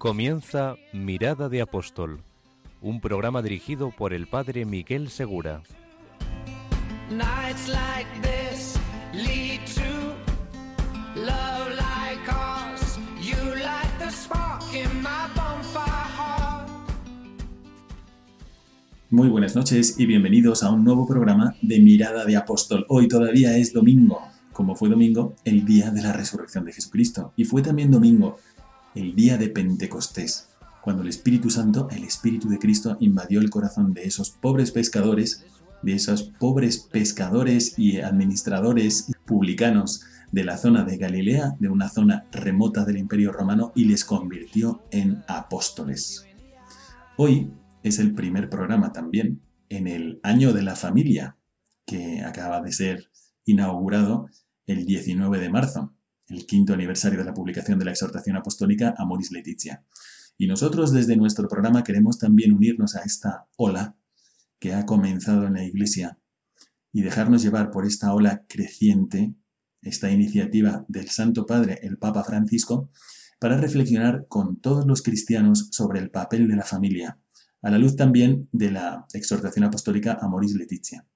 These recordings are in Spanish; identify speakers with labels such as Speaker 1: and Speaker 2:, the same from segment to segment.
Speaker 1: Comienza Mirada de Apóstol, un programa dirigido por el padre Miguel Segura.
Speaker 2: Muy buenas noches y bienvenidos a un nuevo programa de Mirada de Apóstol. Hoy todavía es domingo, como fue domingo el día de la resurrección de Jesucristo. Y fue también domingo el día de Pentecostés, cuando el Espíritu Santo, el Espíritu de Cristo, invadió el corazón de esos pobres pescadores, de esos pobres pescadores y administradores publicanos de la zona de Galilea, de una zona remota del Imperio Romano, y les convirtió en apóstoles. Hoy es el primer programa también en el año de la familia, que acaba de ser inaugurado el 19 de marzo, el quinto aniversario de la publicación de la exhortación apostólica Amoris Leticia. Y nosotros desde nuestro programa queremos también unirnos a esta ola que ha comenzado en la Iglesia y dejarnos llevar por esta ola creciente, esta iniciativa del Santo Padre, el Papa Francisco, para reflexionar con todos los cristianos sobre el papel de la familia, a la luz también de la exhortación apostólica Amoris Leticia.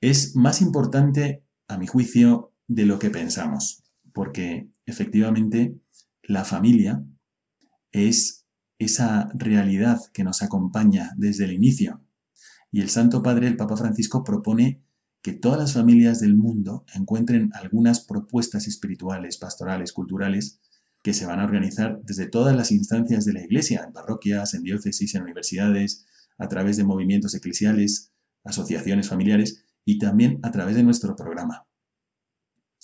Speaker 2: Es más importante, a mi juicio, de lo que pensamos, porque efectivamente la familia es esa realidad que nos acompaña desde el inicio. Y el Santo Padre, el Papa Francisco, propone que todas las familias del mundo encuentren algunas propuestas espirituales, pastorales, culturales, que se van a organizar desde todas las instancias de la Iglesia, en parroquias, en diócesis, en universidades, a través de movimientos eclesiales, asociaciones familiares y también a través de nuestro programa.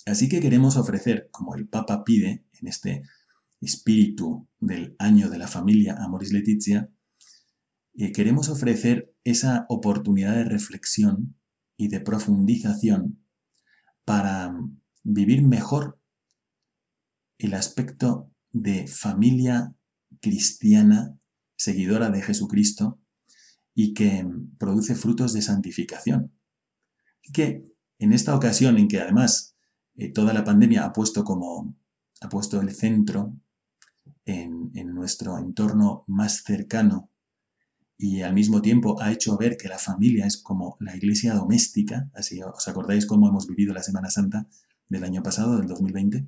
Speaker 2: Así que queremos ofrecer, como el Papa pide en este espíritu del año de la familia Amoris Leticia, eh, queremos ofrecer esa oportunidad de reflexión y de profundización para vivir mejor el aspecto de familia cristiana, seguidora de Jesucristo, y que produce frutos de santificación. Y que en esta ocasión en que además eh, toda la pandemia ha puesto como ha puesto el centro en, en nuestro entorno más cercano y al mismo tiempo ha hecho ver que la familia es como la iglesia doméstica, así os acordáis cómo hemos vivido la Semana Santa del año pasado, del 2020,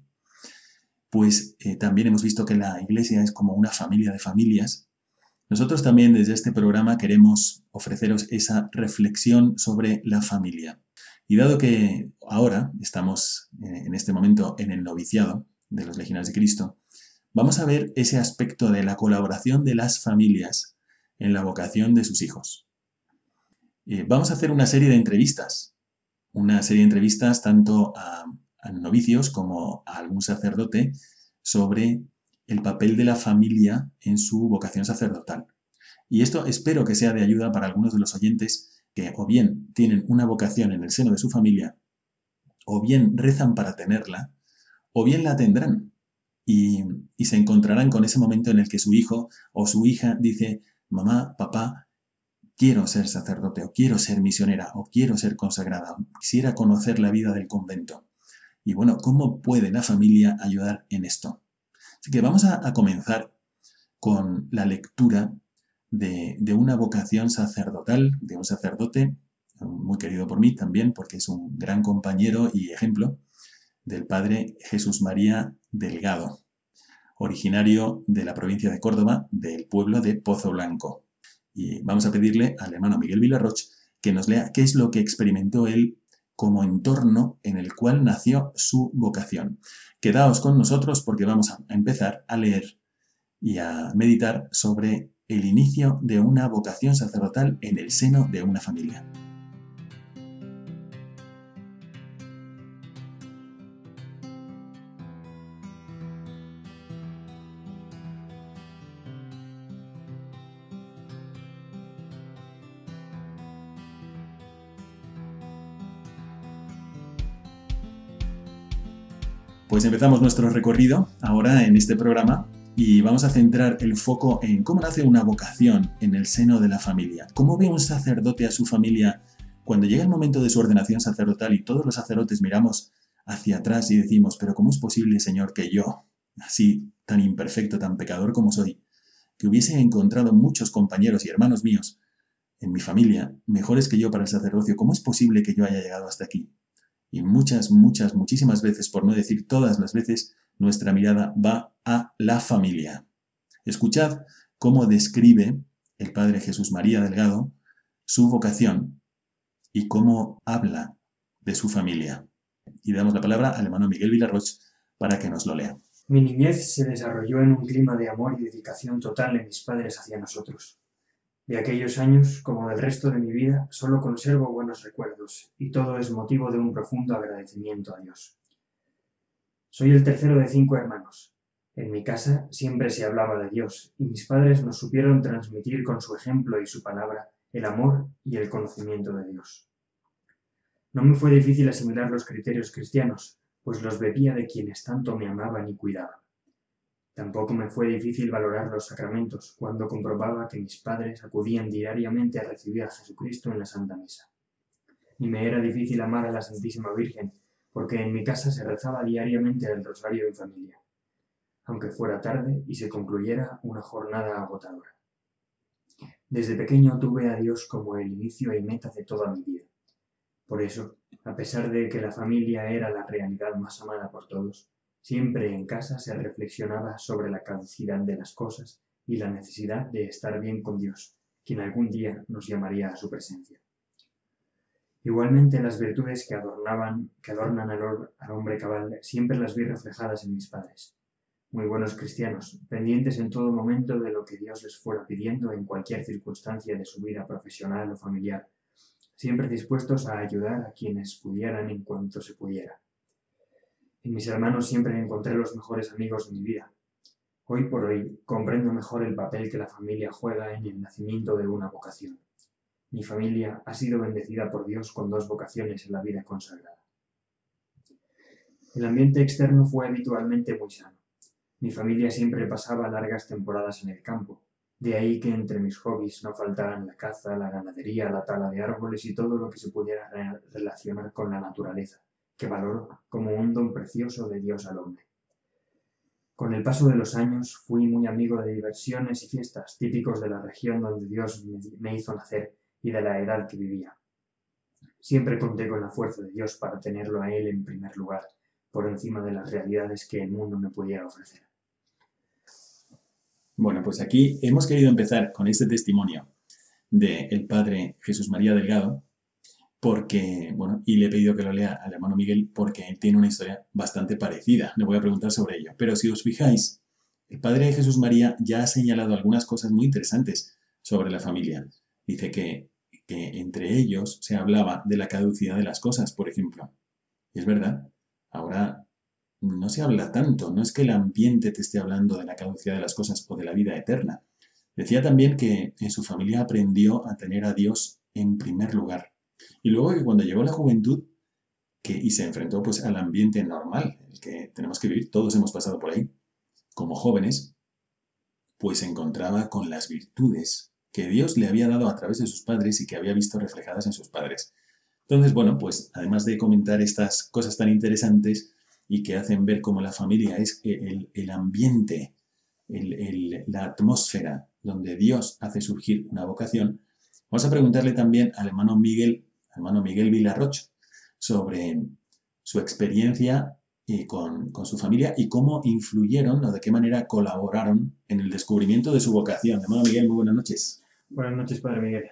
Speaker 2: pues eh, también hemos visto que la iglesia es como una familia de familias. Nosotros también desde este programa queremos ofreceros esa reflexión sobre la familia. Y dado que ahora estamos eh, en este momento en el noviciado de los legionarios de Cristo, vamos a ver ese aspecto de la colaboración de las familias en la vocación de sus hijos. Eh, vamos a hacer una serie de entrevistas, una serie de entrevistas tanto a, a novicios como a algún sacerdote sobre el papel de la familia en su vocación sacerdotal. Y esto espero que sea de ayuda para algunos de los oyentes que o bien tienen una vocación en el seno de su familia, o bien rezan para tenerla, o bien la tendrán y, y se encontrarán con ese momento en el que su hijo o su hija dice, mamá, papá, quiero ser sacerdote, o quiero ser misionera, o quiero ser consagrada, o quisiera conocer la vida del convento. Y bueno, ¿cómo puede la familia ayudar en esto? Así que vamos a, a comenzar con la lectura de, de, una vocación sacerdotal, de un sacerdote, muy querido por mí también, porque es un gran compañero y ejemplo, del padre Jesús María Delgado, originario de la provincia de Córdoba, del pueblo de Pozo Blanco. Y vamos a pedirle al hermano Miguel Villarroch que nos lea qué es lo que experimentó él como entorno en el cual nació su vocación. Quedaos con nosotros porque vamos a empezar a leer y a meditar sobre el inicio de una vocación sacerdotal en el seno de una familia. Pues empezamos nuestro recorrido ahora en este programa y vamos a centrar el foco en cómo nace una vocación en el seno de la familia. ¿Cómo ve un sacerdote a su familia cuando llega el momento de su ordenación sacerdotal y todos los sacerdotes miramos hacia atrás y decimos, pero ¿cómo es posible, Señor, que yo, así tan imperfecto, tan pecador como soy, que hubiese encontrado muchos compañeros y hermanos míos en mi familia mejores que yo para el sacerdocio, ¿cómo es posible que yo haya llegado hasta aquí? Y muchas, muchas, muchísimas veces, por no decir todas las veces, nuestra mirada va a la familia. Escuchad cómo describe el Padre Jesús María Delgado su vocación y cómo habla de su familia. Y damos la palabra al hermano Miguel Villarroch para que nos lo lea.
Speaker 3: Mi niñez se desarrolló en un clima de amor y dedicación total de mis padres hacia nosotros. De aquellos años, como del resto de mi vida, solo conservo buenos recuerdos, y todo es motivo de un profundo agradecimiento a Dios. Soy el tercero de cinco hermanos. En mi casa siempre se hablaba de Dios, y mis padres nos supieron transmitir con su ejemplo y su palabra el amor y el conocimiento de Dios. No me fue difícil asimilar los criterios cristianos, pues los bebía de quienes tanto me amaban y cuidaban. Tampoco me fue difícil valorar los sacramentos cuando comprobaba que mis padres acudían diariamente a recibir a Jesucristo en la Santa Misa. Ni me era difícil amar a la Santísima Virgen, porque en mi casa se rezaba diariamente el rosario en familia, aunque fuera tarde y se concluyera una jornada agotadora. Desde pequeño tuve a Dios como el inicio y meta de toda mi vida. Por eso, a pesar de que la familia era la realidad más amada por todos, Siempre en casa se reflexionaba sobre la caducidad de las cosas y la necesidad de estar bien con Dios, quien algún día nos llamaría a su presencia. Igualmente las virtudes que, adornaban, que adornan al, al hombre cabal siempre las vi reflejadas en mis padres, muy buenos cristianos, pendientes en todo momento de lo que Dios les fuera pidiendo en cualquier circunstancia de su vida profesional o familiar, siempre dispuestos a ayudar a quienes pudieran en cuanto se pudiera. En mis hermanos siempre encontré los mejores amigos de mi vida. Hoy por hoy comprendo mejor el papel que la familia juega en el nacimiento de una vocación. Mi familia ha sido bendecida por Dios con dos vocaciones en la vida consagrada. El ambiente externo fue habitualmente muy sano. Mi familia siempre pasaba largas temporadas en el campo, de ahí que entre mis hobbies no faltaran la caza, la ganadería, la tala de árboles y todo lo que se pudiera relacionar con la naturaleza que valoro como un don precioso de Dios al hombre. Con el paso de los años fui muy amigo de diversiones y fiestas típicos de la región donde Dios me hizo nacer y de la edad que vivía. Siempre conté con la fuerza de Dios para tenerlo a Él en primer lugar, por encima de las realidades que el mundo me pudiera ofrecer.
Speaker 2: Bueno, pues aquí hemos querido empezar con este testimonio del padre Jesús María Delgado, porque, bueno, y le he pedido que lo lea al hermano Miguel porque tiene una historia bastante parecida. Le voy a preguntar sobre ello. Pero si os fijáis, el padre de Jesús María ya ha señalado algunas cosas muy interesantes sobre la familia. Dice que, que entre ellos se hablaba de la caducidad de las cosas, por ejemplo. Y es verdad, ahora no se habla tanto, no es que el ambiente te esté hablando de la caducidad de las cosas o de la vida eterna. Decía también que en su familia aprendió a tener a Dios en primer lugar y luego que cuando llegó la juventud que, y se enfrentó pues al ambiente normal, el que tenemos que vivir, todos hemos pasado por ahí, como jóvenes, pues se encontraba con las virtudes que Dios le había dado a través de sus padres y que había visto reflejadas en sus padres. Entonces, bueno, pues además de comentar estas cosas tan interesantes y que hacen ver cómo la familia es el, el ambiente, el, la atmósfera donde Dios hace surgir una vocación, vamos a preguntarle también al hermano Miguel hermano Miguel Villarroch, sobre su experiencia eh, con, su familia y cómo influyeron o de qué manera colaboraron en el descubrimiento de su vocación. Hermano Miguel, muy buenas noches.
Speaker 3: Buenas noches, Padre Miguel.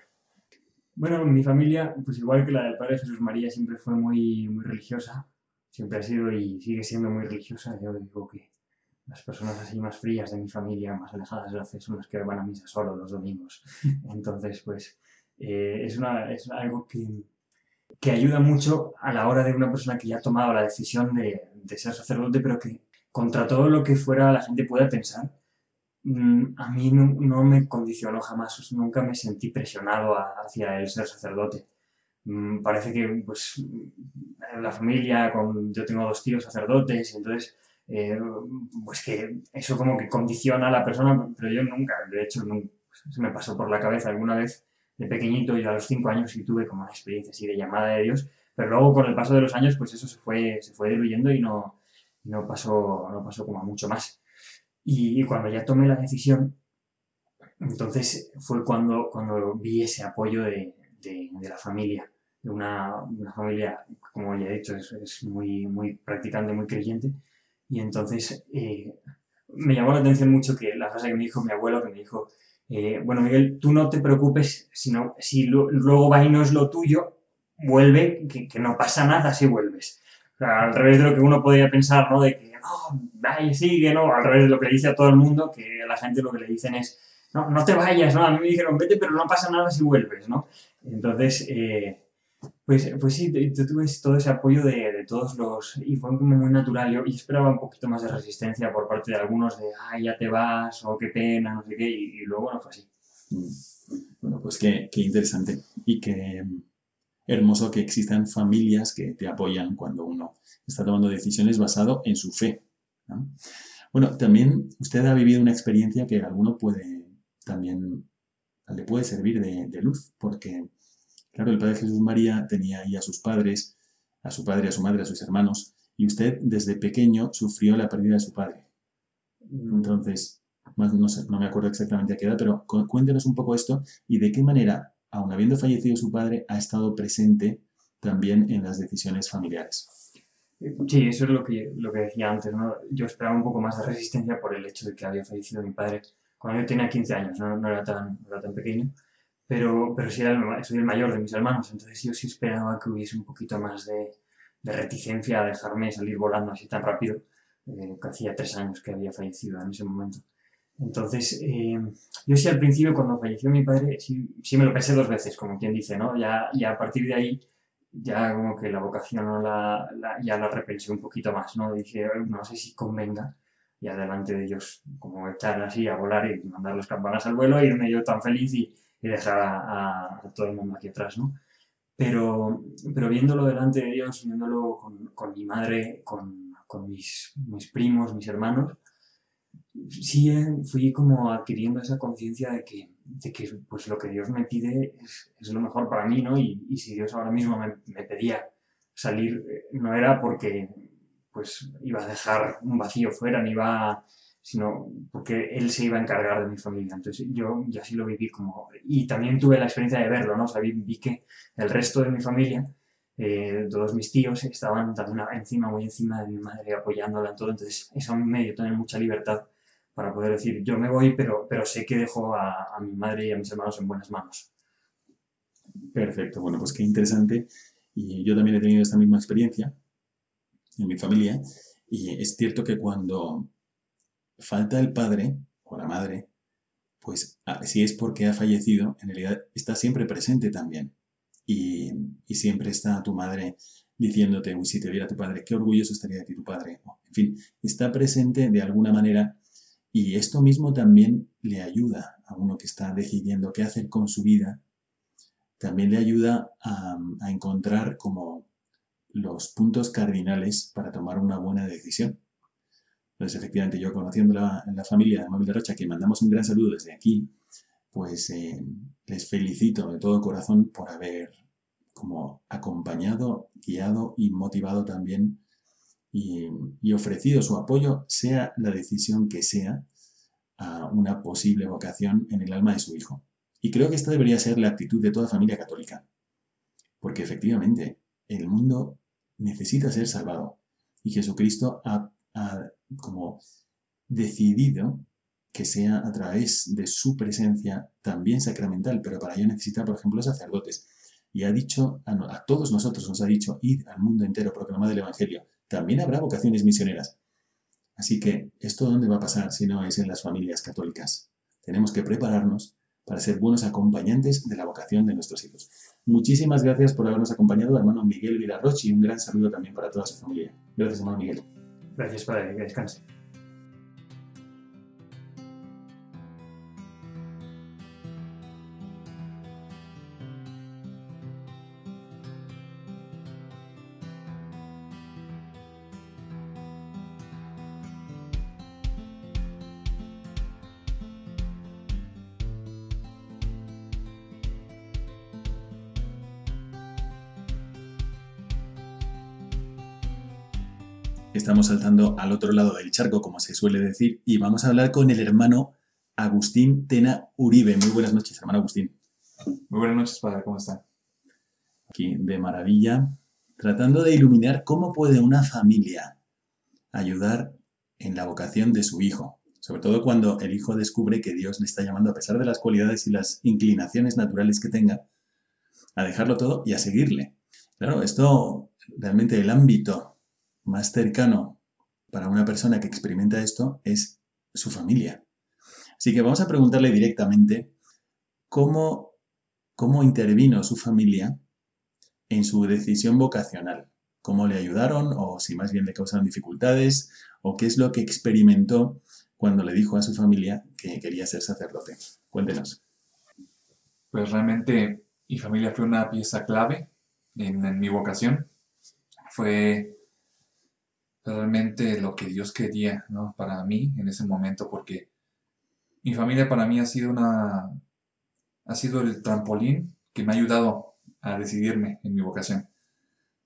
Speaker 3: Bueno, mi familia, pues igual que la del Padre Jesús María, siempre fue muy, muy religiosa. Siempre ha sido y sigue siendo muy religiosa. Yo digo que las personas así más frías de mi familia, más alejadas de la fe, son las que van a misa solo los domingos. Entonces, pues eh, es, una, es algo que, que, ayuda mucho a la hora de una persona que ya ha tomado la decisión de, de ser sacerdote, pero que contra todo lo que fuera la gente pueda pensar, a mí no, no, me condicionó jamás, nunca me sentí presionado hacia el ser sacerdote. mm, parece que pues la familia, con, yo tengo dos tíos sacerdotes, entonces eh, pues que eso como que condiciona a la persona, pero yo nunca, de hecho, se me pasó por la cabeza alguna vez de pequeñito, yo a los cinco años sí tuve como una experiencia así de llamada de Dios, pero luego con el paso de los años pues eso se fue, se fue diluyendo y no, no, pasó, no pasó como mucho más. Y, cuando ya tomé la decisión, entonces fue cuando, cuando vi ese apoyo de, de, la familia, de una, una, familia, como ya he dicho, es, es, muy, muy practicante, muy creyente, y entonces eh, me llamó la atención mucho que la frase que me dijo mi abuelo, que me dijo, eh, bueno Miguel, tú no te preocupes, sino, si luego va y no es lo tuyo, vuelve, que, que no pasa nada si vuelves. al revés de lo que uno podría pensar, ¿no? De que, no, vaya, sigue, ¿no? Al revés de lo que le dice a todo el mundo, que a la gente lo que le dicen es, no, no te vayas, ¿no? A mí me dijeron, vete, pero no pasa nada si vuelves, ¿no? Entonces, eh, pues, pues sí, tú tuve todo ese apoyo de, de, todos los... y fue como muy natural. Yo, esperaba un poquito más de resistencia por parte de algunos de, ay, ya te vas, o qué pena, no sé qué, y, luego no fue así.
Speaker 2: Mm. Bueno, pues qué, qué interesante y qué hermoso que existan familias que te apoyan cuando uno está tomando decisiones basado en su fe. Bueno, también usted ha vivido una experiencia que a alguno puede también le puede servir de, de luz, porque Claro, el Padre Jesús María tenía ahí a sus padres, a su padre, a su madre, a sus hermanos, y usted desde pequeño sufrió la pérdida de su padre. Mm. Entonces, no, me acuerdo exactamente a qué edad, pero cuéntenos un poco esto y de qué manera, aun habiendo fallecido su padre, ha estado presente también en las decisiones familiares.
Speaker 3: Sí, eso es lo que, lo que decía antes. ¿no? Yo esperaba un poco más de resistencia por el hecho de que había fallecido mi padre cuando yo tenía 15 años, no, era, tan, no era tan pequeño pero, pero sí era soy el mayor de mis hermanos, entonces yo sí esperaba que hubiese un poquito más de, de reticencia a dejarme salir volando así tan rápido, eh, que hacía tres años que había fallecido en ese momento. Entonces, eh, yo sí al principio cuando falleció mi padre, sí, sí, me lo pensé dos veces, como quien dice, ¿no? Ya, y a partir de ahí, ya como que la vocación ¿no? la, ya la repensé un poquito más, ¿no? Dije, no sé si convenga, y adelante de ellos, como echar así a volar y mandar las campanas al vuelo, irme yo tan feliz y, y dejar a, todo el mundo aquí atrás, ¿no? Pero, pero viéndolo delante de Dios, viéndolo con, con mi madre, con, con mis, mis, primos, mis hermanos, sí fui como adquiriendo esa conciencia de que, de que pues lo que Dios me pide es, lo mejor para mí, ¿no? Y, y si Dios ahora mismo me, me, pedía salir, eh, no era porque pues iba a dejar un vacío fuera, ni iba sino porque él se iba a encargar de mi familia. Entonces yo, yo así lo viví como... Y también tuve la experiencia de verlo, ¿no? O vi, que el resto de mi familia, eh, todos mis tíos, estaban también encima, muy encima de mi madre, apoyándola en todo. Entonces eso a mí me dio también mucha libertad para poder decir, yo me voy, pero, pero sé que dejo a, mi madre y a mis hermanos en buenas manos.
Speaker 2: Perfecto, bueno, pues qué interesante. Y yo también he tenido esta misma experiencia en mi familia. Y es cierto que cuando falta el padre o la madre, pues ah, si es porque ha fallecido, en realidad está siempre presente también. Y, siempre está tu madre diciéndote, uy, si te viera tu padre, qué orgulloso estaría de ti tu padre. En fin, está presente de alguna manera y esto mismo también le ayuda a uno que está decidiendo qué hacer con su vida, también le ayuda a, encontrar como los puntos cardinales para tomar una buena decisión. Entonces, efectivamente, yo conociendo la, la familia de Móvil de Rocha, que mandamos un gran saludo desde aquí, pues eh, les felicito de todo corazón por haber como acompañado, guiado y motivado también y, ofrecido su apoyo, sea la decisión que sea, a una posible vocación en el alma de su hijo. Y creo que esta debería ser la actitud de toda familia católica, porque efectivamente el mundo necesita ser salvado y Jesucristo ha ha como decidido que sea a través de su presencia también sacramental, pero para ello necesita, por ejemplo, sacerdotes. Y ha dicho, a, todos nosotros nos ha dicho, id al mundo entero, proclamad el Evangelio. También habrá vocaciones misioneras. Así que, ¿esto dónde va a pasar si no es en las familias católicas? Tenemos que prepararnos para ser buenos acompañantes de la vocación de nuestros hijos. Muchísimas gracias por habernos acompañado, hermano Miguel Villarroch, y un gran saludo también para toda su familia. Gracias, hermano Miguel.
Speaker 3: Gracias, Padre, que descanse.
Speaker 2: Estamos saltando al otro lado del charco, como se suele decir, y vamos a hablar con el hermano Agustín Tena Uribe. Muy buenas noches, hermano Agustín.
Speaker 4: Muy buenas noches, padre, ¿cómo está?
Speaker 2: Aquí de maravilla, tratando de iluminar cómo puede una familia ayudar en la vocación de su hijo, sobre todo cuando el hijo descubre que Dios le está llamando, a pesar de las cualidades y las inclinaciones naturales que tenga, a dejarlo todo y a seguirle. Claro, esto realmente el ámbito más cercano para una persona que experimenta esto es su familia. Así que vamos a preguntarle directamente cómo, cómo intervino su familia en su decisión vocacional. ¿Cómo le ayudaron o si más bien le causaron dificultades o qué es lo que experimentó cuando le dijo a su familia que quería ser sacerdote? Cuéntenos.
Speaker 4: Pues realmente mi familia fue una pieza clave en, en mi vocación. Fue realmente lo que Dios quería ¿no? para mí en ese momento, porque mi familia para mí ha sido una ha sido el trampolín que me ha ayudado a decidirme en mi vocación.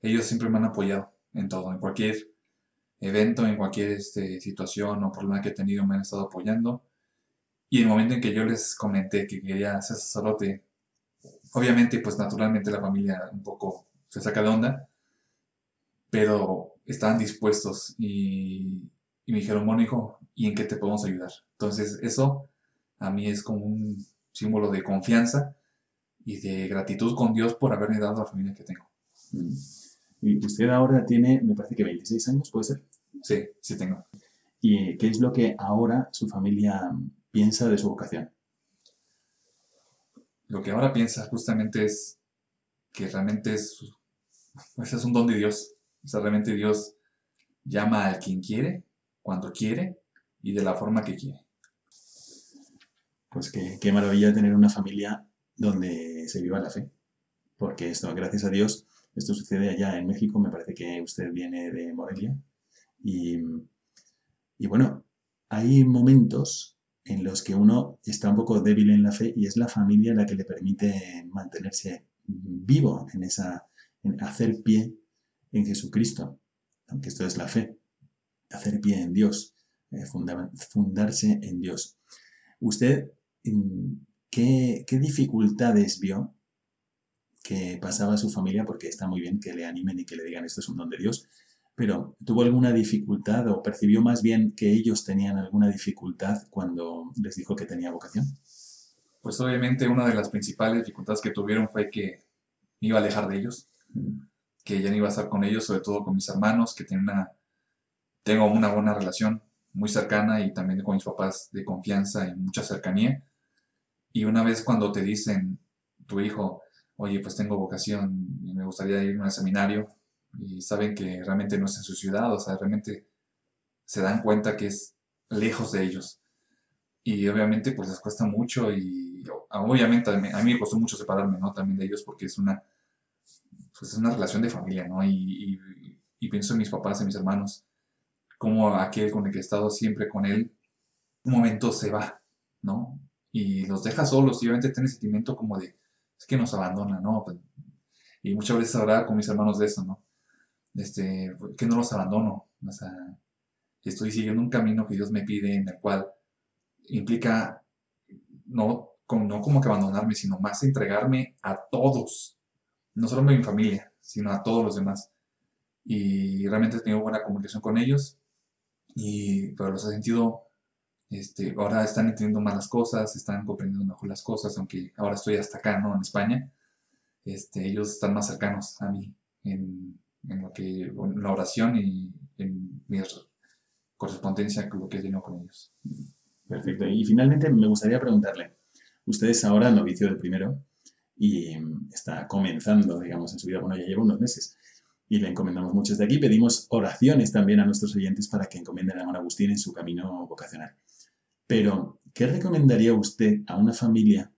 Speaker 4: Ellos siempre me han apoyado en todo, en cualquier evento, en cualquier este, situación o problema que he tenido, me han estado apoyando. Y el momento en que yo les comenté que quería ser sacerdote, obviamente, pues naturalmente la familia un poco se saca de onda, pero estaban dispuestos y, y me dijeron, hijo, ¿y en qué te podemos ayudar? Entonces, eso a mí es como un símbolo de confianza y de gratitud con Dios por haberme dado la familia que tengo.
Speaker 2: Mm. Y usted ahora tiene, me parece que 26 años, ¿puede ser?
Speaker 4: Sí, sí tengo.
Speaker 2: ¿Y qué es lo que ahora su familia piensa de su vocación?
Speaker 4: Lo que ahora piensa justamente es que realmente es, pues es un don de Dios. O sea, realmente Dios llama a quien quiere, cuando quiere y de la forma que quiere.
Speaker 2: Pues qué, qué maravilla tener una familia donde se viva la fe. Porque esto, gracias a Dios, esto sucede allá en México. Me parece que usted viene de Morelia. Y, y bueno, hay momentos en los que uno está un poco débil en la fe y es la familia la que le permite mantenerse vivo en esa, en hacer pie en Jesucristo, aunque esto es la fe, hacer pie en Dios, eh, funda- fundarse en Dios. ¿Usted mm, qué, qué dificultades vio que pasaba a su familia? Porque está muy bien que le animen y que le digan esto es un don de Dios, pero ¿tuvo alguna dificultad o percibió más bien que ellos tenían alguna dificultad cuando les dijo que tenía vocación?
Speaker 4: Pues obviamente una de las principales dificultades que tuvieron fue que me iba a alejar de ellos,
Speaker 2: Mm,
Speaker 4: que ya no iba a estar con ellos, sobre todo con mis hermanos, que una, tengo una buena relación muy cercana y también con mis papás de confianza y mucha cercanía. Y una vez cuando te dicen, tu hijo, oye, pues tengo vocación y me gustaría irme al seminario, y saben que realmente no es en su ciudad, o sea, realmente se dan cuenta que es lejos de ellos. Y obviamente pues les cuesta mucho y obviamente a mí, a mí me costó mucho separarme, ¿no? También de ellos porque es una, pues es una relación de familia, ¿no? Y, pienso en mis papás, en mis hermanos, como aquel con el que he estado siempre con él, un momento se va, ¿no? Y los deja solos y obviamente tiene sentimiento como de, es que nos abandona, ¿no? Pues, Y muchas veces hablaba con mis hermanos de eso, ¿no? Este, que no los abandono, o sea, estoy siguiendo un camino que Dios me pide en el cual implica no, no como que abandonarme, sino más entregarme a todos, no solo a mi familia, sino a todos los demás. Y realmente he tenido buena comunicación con ellos, y, pero los he sentido, este, ahora están entendiendo más las cosas, están comprendiendo mejor las cosas, aunque ahora estoy hasta acá, ¿no? En España, este, ellos están más cercanos a mí en, en lo que, en la oración y en mi correspondencia con lo que he tenido con ellos.
Speaker 2: Perfecto. Y finalmente me gustaría preguntarle, usted es ahora novicio del primero y mm, está comenzando, digamos, en su vida, bueno, ya lleva unos meses y le encomendamos mucho desde aquí. Pedimos oraciones también a nuestros oyentes para que encomienden a hermano Agustín en su camino vocacional. Pero, ¿qué recomendaría usted a una familia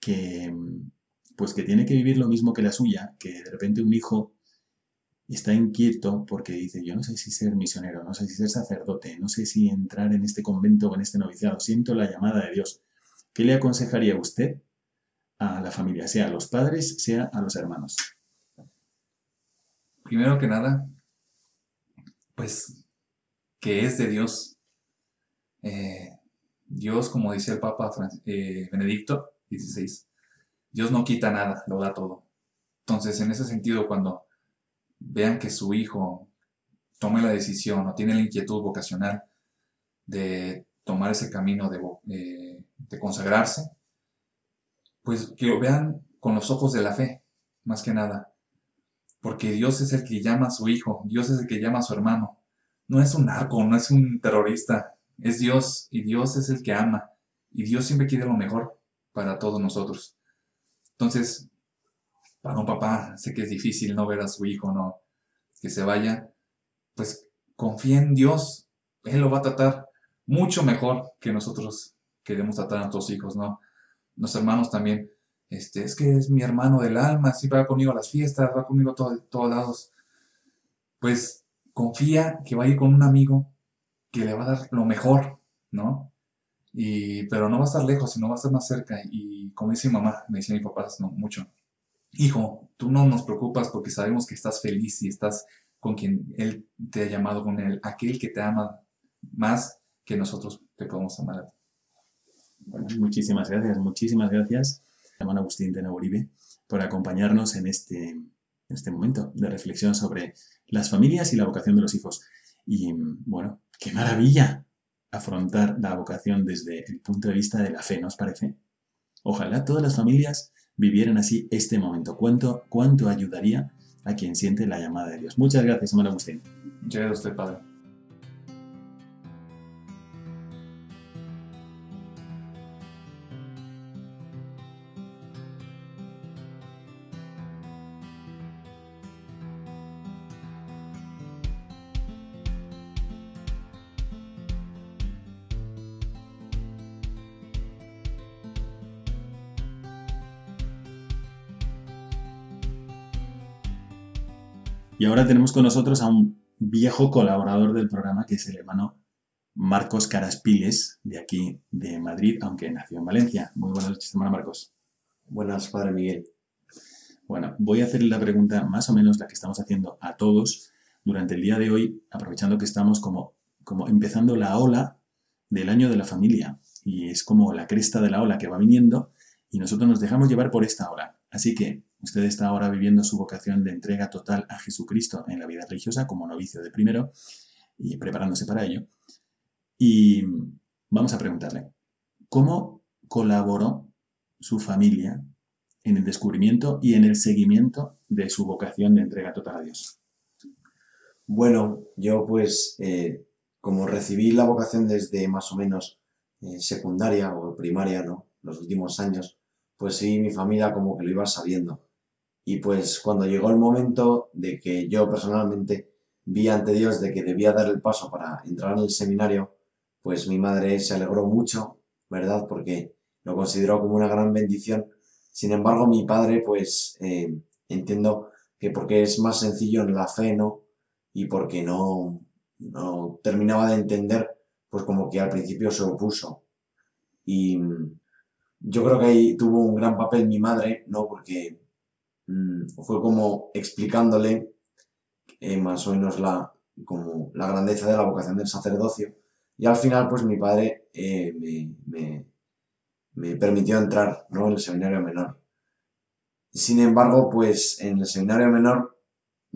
Speaker 2: que, mm, pues, que tiene que vivir lo mismo que la suya, que de repente un hijo está inquieto porque dice, yo no sé si ser misionero, no sé si ser sacerdote, no sé si entrar en este convento o en este noviciado, siento la llamada de Dios. ¿Qué le aconsejaría usted a la familia, sea a los padres, sea a los hermanos?
Speaker 4: Primero que nada, pues, que es de Dios. Eh, Dios, como decía el Papa eh, Benedicto XVI, Dios no quita nada, lo da todo. Entonces, en ese sentido, cuando vean que su hijo tome la decisión o tiene la inquietud vocacional de tomar ese camino de, eh, de consagrarse, pues que lo vean con los ojos de la fe, más que nada. Porque Dios es el que llama a su hijo, Dios es el que llama a su hermano. No es un narco, no es un terrorista, es Dios y Dios es el que ama. Y Dios siempre quiere lo mejor para todos nosotros. Entonces, para un papá, sé que es difícil no ver a su hijo, no, que se vaya, pues confía en Dios, Él lo va a tratar mucho mejor que nosotros queremos tratar a nuestros hijos, ¿no? Los hermanos también, este, es que es mi hermano del alma, siempre va conmigo a las fiestas, va conmigo a todos lados. Pues confía que va a ir con un amigo que le va a dar lo mejor, ¿no? Y, pero no va a estar lejos, sino va a estar más cerca. Y como dice mi mamá, me dice mi papá no, mucho, hijo, tú no nos preocupas porque sabemos que estás feliz y estás con quien Él te ha llamado, con él, aquel que te ama más que nosotros te podemos amar.
Speaker 2: Muchísimas gracias, muchísimas gracias, hermano Agustín de Uribe, por acompañarnos en este, en este momento de reflexión sobre las familias y la vocación de los hijos. Y bueno, qué maravilla afrontar la vocación desde el punto de vista de la fe, ¿no os parece? Ojalá todas las familias vivieran así este momento. ¿Cuánto, cuánto ayudaría a quien siente la llamada de Dios? Muchas gracias, hermano Agustín.
Speaker 4: Muchas gracias usted, Padre.
Speaker 2: Y ahora tenemos con nosotros a un viejo colaborador del programa que es el hermano Marcos Caraspiles, de aquí de Madrid, aunque nació en Valencia. Muy buenas noches, hermano Marcos.
Speaker 5: Buenas, padre Miguel.
Speaker 2: Bueno, voy a hacerle la pregunta más o menos la que estamos haciendo a todos durante el día de hoy, aprovechando que estamos como, como empezando la ola del año de la familia. Y es como la cresta de la ola que va viniendo y nosotros nos dejamos llevar por esta ola. Así que Usted está ahora viviendo su vocación de entrega total a Jesucristo en la vida religiosa como novicio de primero y preparándose para ello. Y vamos a preguntarle, ¿cómo colaboró su familia en el descubrimiento y en el seguimiento de su vocación de entrega total a Dios?
Speaker 5: Bueno, yo pues eh, como recibí la vocación desde más o menos eh, secundaria o primaria, ¿no? Los últimos años, pues sí, mi familia como que lo iba sabiendo. Y pues cuando llegó el momento de que yo personalmente vi ante Dios de que debía dar el paso para entrar en el seminario, pues mi madre se alegró mucho, ¿verdad? Porque lo consideró como una gran bendición. Sin embargo, mi padre, pues eh, entiendo que porque es más sencillo en la fe, ¿no? Y porque no, no terminaba de entender, pues como que al principio se opuso. Y yo creo que ahí tuvo un gran papel mi madre, ¿no? Porque Mm, fue como explicándole eh, más o menos la, como la grandeza de la vocación del sacerdocio. Y al final, pues mi padre eh, me, me, permitió entrar ¿no? en el seminario menor. Sin embargo, pues en el seminario menor,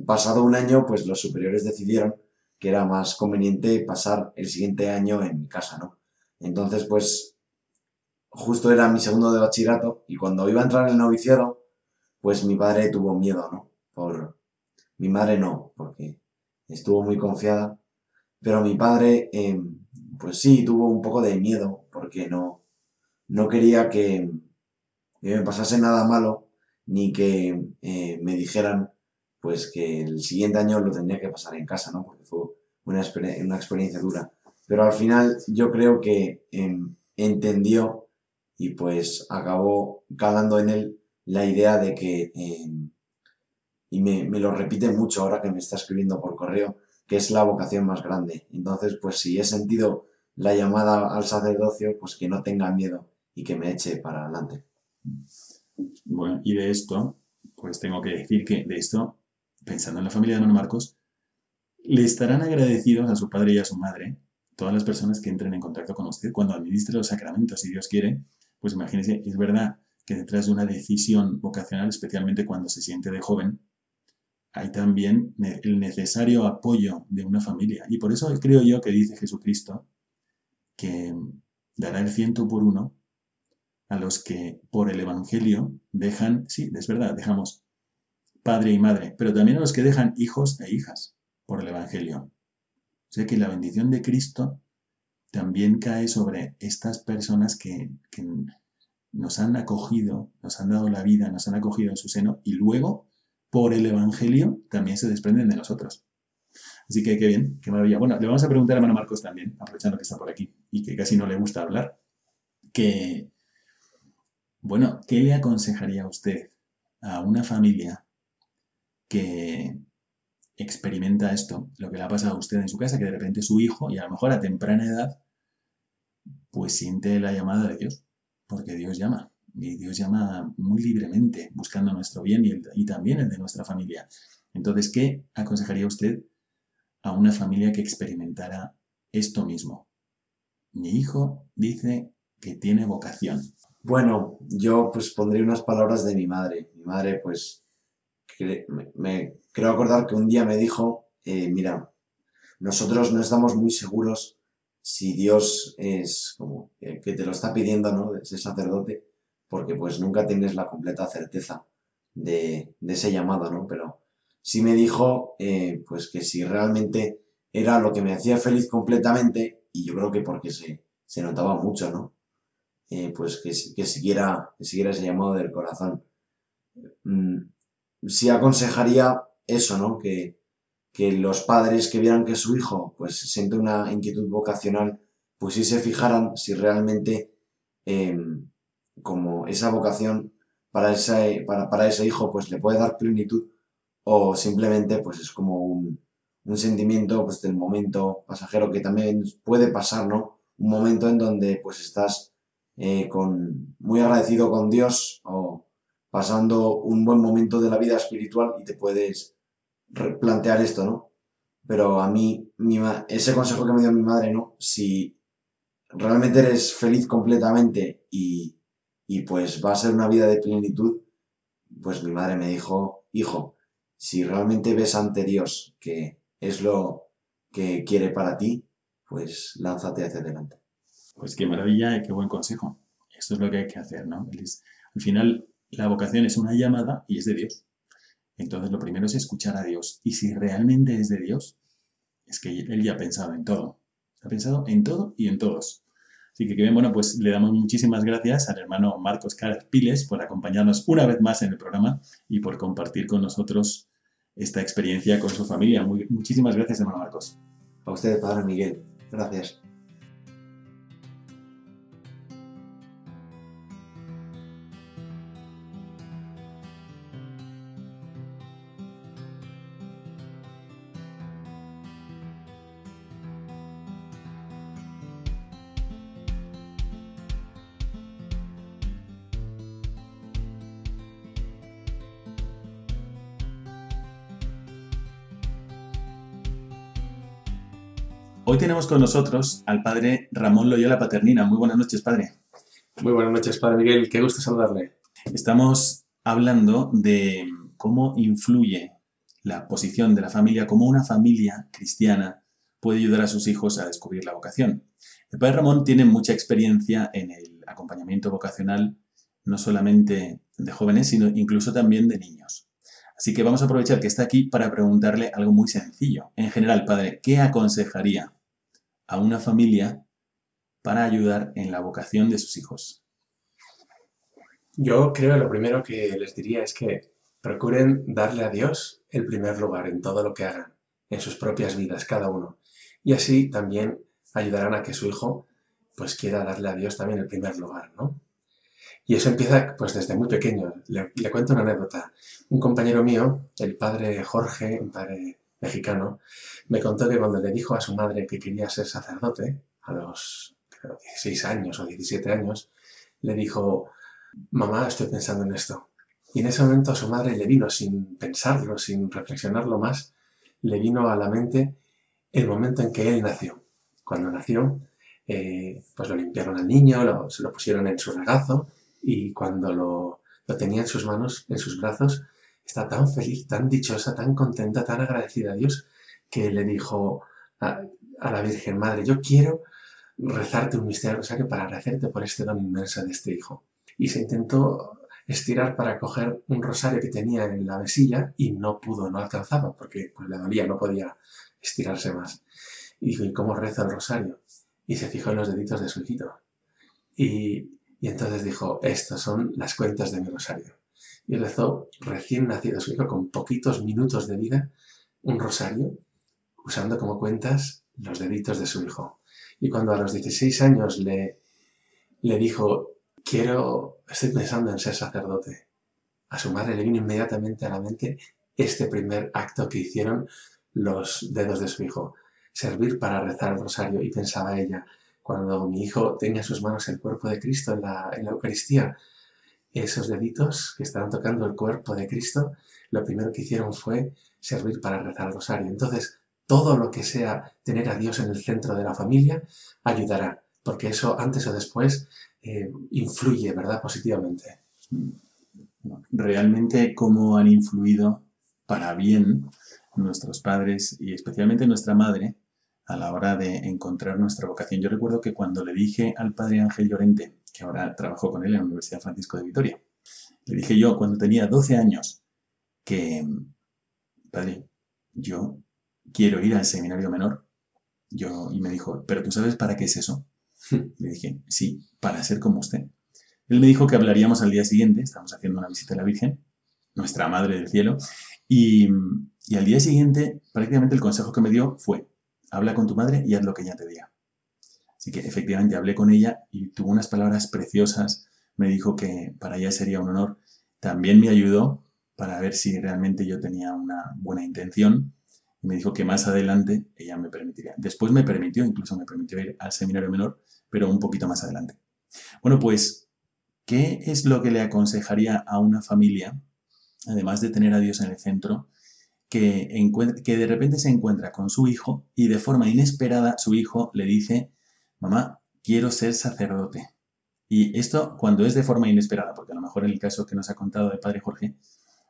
Speaker 5: pasado un año, pues los superiores decidieron que era más conveniente pasar el siguiente año en mi casa, ¿no? Entonces, pues, justo era mi segundo de bachillerato y cuando iba a entrar en el noviciado, pues mi padre tuvo miedo, ¿no? Por mi madre no, porque estuvo muy confiada, pero mi padre, em, pues sí, tuvo un poco de miedo, porque no, no quería que, me pasase nada malo, ni que eh, me dijeran, pues que el siguiente año lo tendría que pasar en casa, ¿no? Porque fue una, una experiencia dura. Pero al final yo creo que em, entendió y pues acabó calando en él la idea de que, em, y me, lo repite mucho ahora que me está escribiendo por correo, que es la vocación más grande. Entonces, pues si he sentido la llamada al sacerdocio, pues que no tenga miedo y que me eche para adelante.
Speaker 2: Bueno, y de esto, pues tengo que decir que de esto, pensando en la familia de Don Marcos, Le estarán agradecidos a su padre y a su madre todas las personas que entren en contacto con usted cuando administre los sacramentos, si Dios quiere. Pues imagínese, es verdad que detrás de una decisión vocacional, especialmente cuando se siente de joven, hay también el necesario apoyo de una familia. Y por eso creo yo que dice Jesucristo que dará el ciento por uno a los que por el Evangelio dejan, sí, es verdad, dejamos padre y madre, pero también a los que dejan hijos e hijas por el Evangelio. O sea que la bendición de Cristo también cae sobre estas personas que, que nos han acogido, nos han dado la vida, nos han acogido en su seno y luego, por el Evangelio, también se desprenden de nosotros. Así que qué bien, qué maravilla. Bueno, le vamos a preguntar a hermano Marcos también, aprovechando que está por aquí y que casi no le gusta hablar, que, bueno, ¿qué le aconsejaría a usted a una familia que experimenta esto, lo que le ha pasado a usted en su casa, que de repente su hijo, y a lo mejor a temprana edad, pues siente la llamada de Dios? Porque Dios llama. Y Dios llama muy libremente, buscando nuestro bien y, también el de nuestra familia. Entonces, ¿qué aconsejaría usted a una familia que experimentara esto mismo? Mi hijo dice que tiene vocación.
Speaker 5: Bueno, yo pues pondría unas palabras de mi madre. Mi madre pues me, creo acordar que un día me dijo, eh, mira, nosotros no estamos muy seguros si Dios es como que te lo está pidiendo, ¿no? Ese sacerdote, porque pues nunca tienes la completa certeza de, ese llamado, ¿no? Pero sí me dijo, eh, pues que si realmente era lo que me hacía feliz completamente, y yo creo que porque se, se notaba mucho, ¿no? Eh, pues que, que, siguiera, que siguiera ese llamado del corazón. Mm, sí aconsejaría eso, ¿no? Que, que los padres que vieran que su hijo pues siente una inquietud vocacional, pues sí se fijaran si realmente em, como esa vocación para ese, para, para, ese hijo pues le puede dar plenitud o simplemente pues es como un, un sentimiento pues del momento pasajero que también puede pasar, ¿no? Un momento en donde pues estás eh, con, muy agradecido con Dios o pasando un buen momento de la vida espiritual y te puedes replantear esto, ¿no? Pero a mí, mi ese consejo que me dio mi madre, ¿no? Si realmente eres feliz completamente y, y pues va a ser una vida de plenitud, pues mi madre me dijo, hijo, si realmente ves ante Dios que es lo que quiere para ti, pues lánzate hacia adelante.
Speaker 2: Pues qué maravilla y qué buen consejo. Esto es lo que hay que hacer, ¿no? Al final, la vocación es una llamada y es de Dios. Entonces lo primero es escuchar a Dios. Y si realmente es de Dios, es que Él ya ha pensado en todo. Ha pensado en todo y en todos. Así que, bien, bueno, pues le damos muchísimas gracias al hermano Marcos Piles por acompañarnos una vez más en el programa y por compartir con nosotros esta experiencia con su familia. muchísimas gracias, hermano Marcos.
Speaker 5: A usted, Padre Miguel. Gracias.
Speaker 2: Hoy tenemos con nosotros al padre Ramón Loyola Paternina. Muy buenas noches, padre.
Speaker 6: Muy buenas noches, padre Miguel. Qué gusto saludarle.
Speaker 2: Estamos hablando de cómo influye la posición de la familia, cómo una familia cristiana puede ayudar a sus hijos a descubrir la vocación. El padre Ramón tiene mucha experiencia en el acompañamiento vocacional, no solamente de jóvenes, sino incluso también de niños. Así que vamos a aprovechar que está aquí para preguntarle algo muy sencillo. En general, padre, ¿qué aconsejaría a una familia para ayudar en la vocación de sus hijos?
Speaker 6: Yo creo que lo primero que les diría es que procuren darle a Dios el primer lugar en todo lo que hagan, en sus propias vidas, cada uno. Y así también ayudarán a que su hijo pues quiera darle a Dios también el primer lugar, ¿no? Y eso empieza pues desde muy pequeño. Le, le, cuento una anécdota. Un compañero mío, el padre Jorge, un padre mexicano, me contó que cuando le dijo a su madre que quería ser sacerdote, a los 16 años o 17 años, le dijo, mamá, estoy pensando en esto. Y en ese momento a su madre le vino, sin pensarlo, sin reflexionarlo más, le vino a la mente el momento en que él nació. Cuando nació, eh, pues lo limpiaron al niño, se lo pusieron en su regazo y cuando lo, lo tenía en sus manos, en sus brazos, está tan feliz, tan dichosa, tan contenta, tan agradecida a Dios, que le dijo a, la Virgen Madre, yo quiero rezarte un misterio rosario para agradecerte por este don inmenso de este hijo. Y se intentó estirar para coger un rosario que tenía en la mesilla y no pudo, no alcanzaba, porque pues, le dolía, no podía estirarse más. Y dijo, ¿y cómo rezo el rosario? Y se fijó en los deditos de su hijito. Y, y entonces dijo, estas son las cuentas de mi rosario. Y rezó recién nacido su hijo con poquitos minutos de vida un rosario usando como cuentas los deditos de su hijo. Y cuando a los 16 años le, le dijo, quiero, estoy pensando en ser sacerdote, a su madre le vino inmediatamente a la mente este primer acto que hicieron los dedos de su hijo, servir para rezar el rosario. Y pensaba ella, cuando mi hijo tenga en sus manos el cuerpo de Cristo en la, en la Eucaristía, esos deditos que estaban tocando el cuerpo de Cristo, lo primero que hicieron fue servir para rezar el rosario. Entonces, todo lo que sea tener a Dios en el centro de la familia ayudará, porque eso antes o después eh, influye, ¿verdad?, positivamente.
Speaker 2: Realmente cómo han influido para bien nuestros padres y especialmente nuestra madre a la hora de encontrar nuestra vocación. Yo recuerdo que cuando le dije al padre Ángel Llorente, que ahora trabajo con él en la Universidad Francisco de Vitoria, le dije yo cuando tenía 12 años que, padre, yo quiero ir al seminario menor. Yo, y me dijo, ¿pero tú sabes para qué es eso? Le dije, sí, para ser como usted. Él me dijo que hablaríamos al día siguiente, estamos haciendo una visita a la Virgen, nuestra Madre del Cielo, y, y al día siguiente prácticamente el consejo que me dio fue, habla con tu madre y haz lo que ella te diga. Así que efectivamente hablé con ella y tuvo unas palabras preciosas, me dijo que para ella sería un honor. También me ayudó para ver si realmente yo tenía una buena intención y me dijo que más adelante ella me permitiría. Después me permitió, incluso me permitió ir al seminario menor, pero un poquito más adelante. Bueno, pues, ¿qué es lo que le aconsejaría a una familia, además de tener a Dios en el centro, que, que de repente se encuentra con su hijo y de forma inesperada su hijo le dice, mamá, quiero ser sacerdote? Y esto cuando es de forma inesperada, porque a lo mejor en el caso que nos ha contado de Padre Jorge,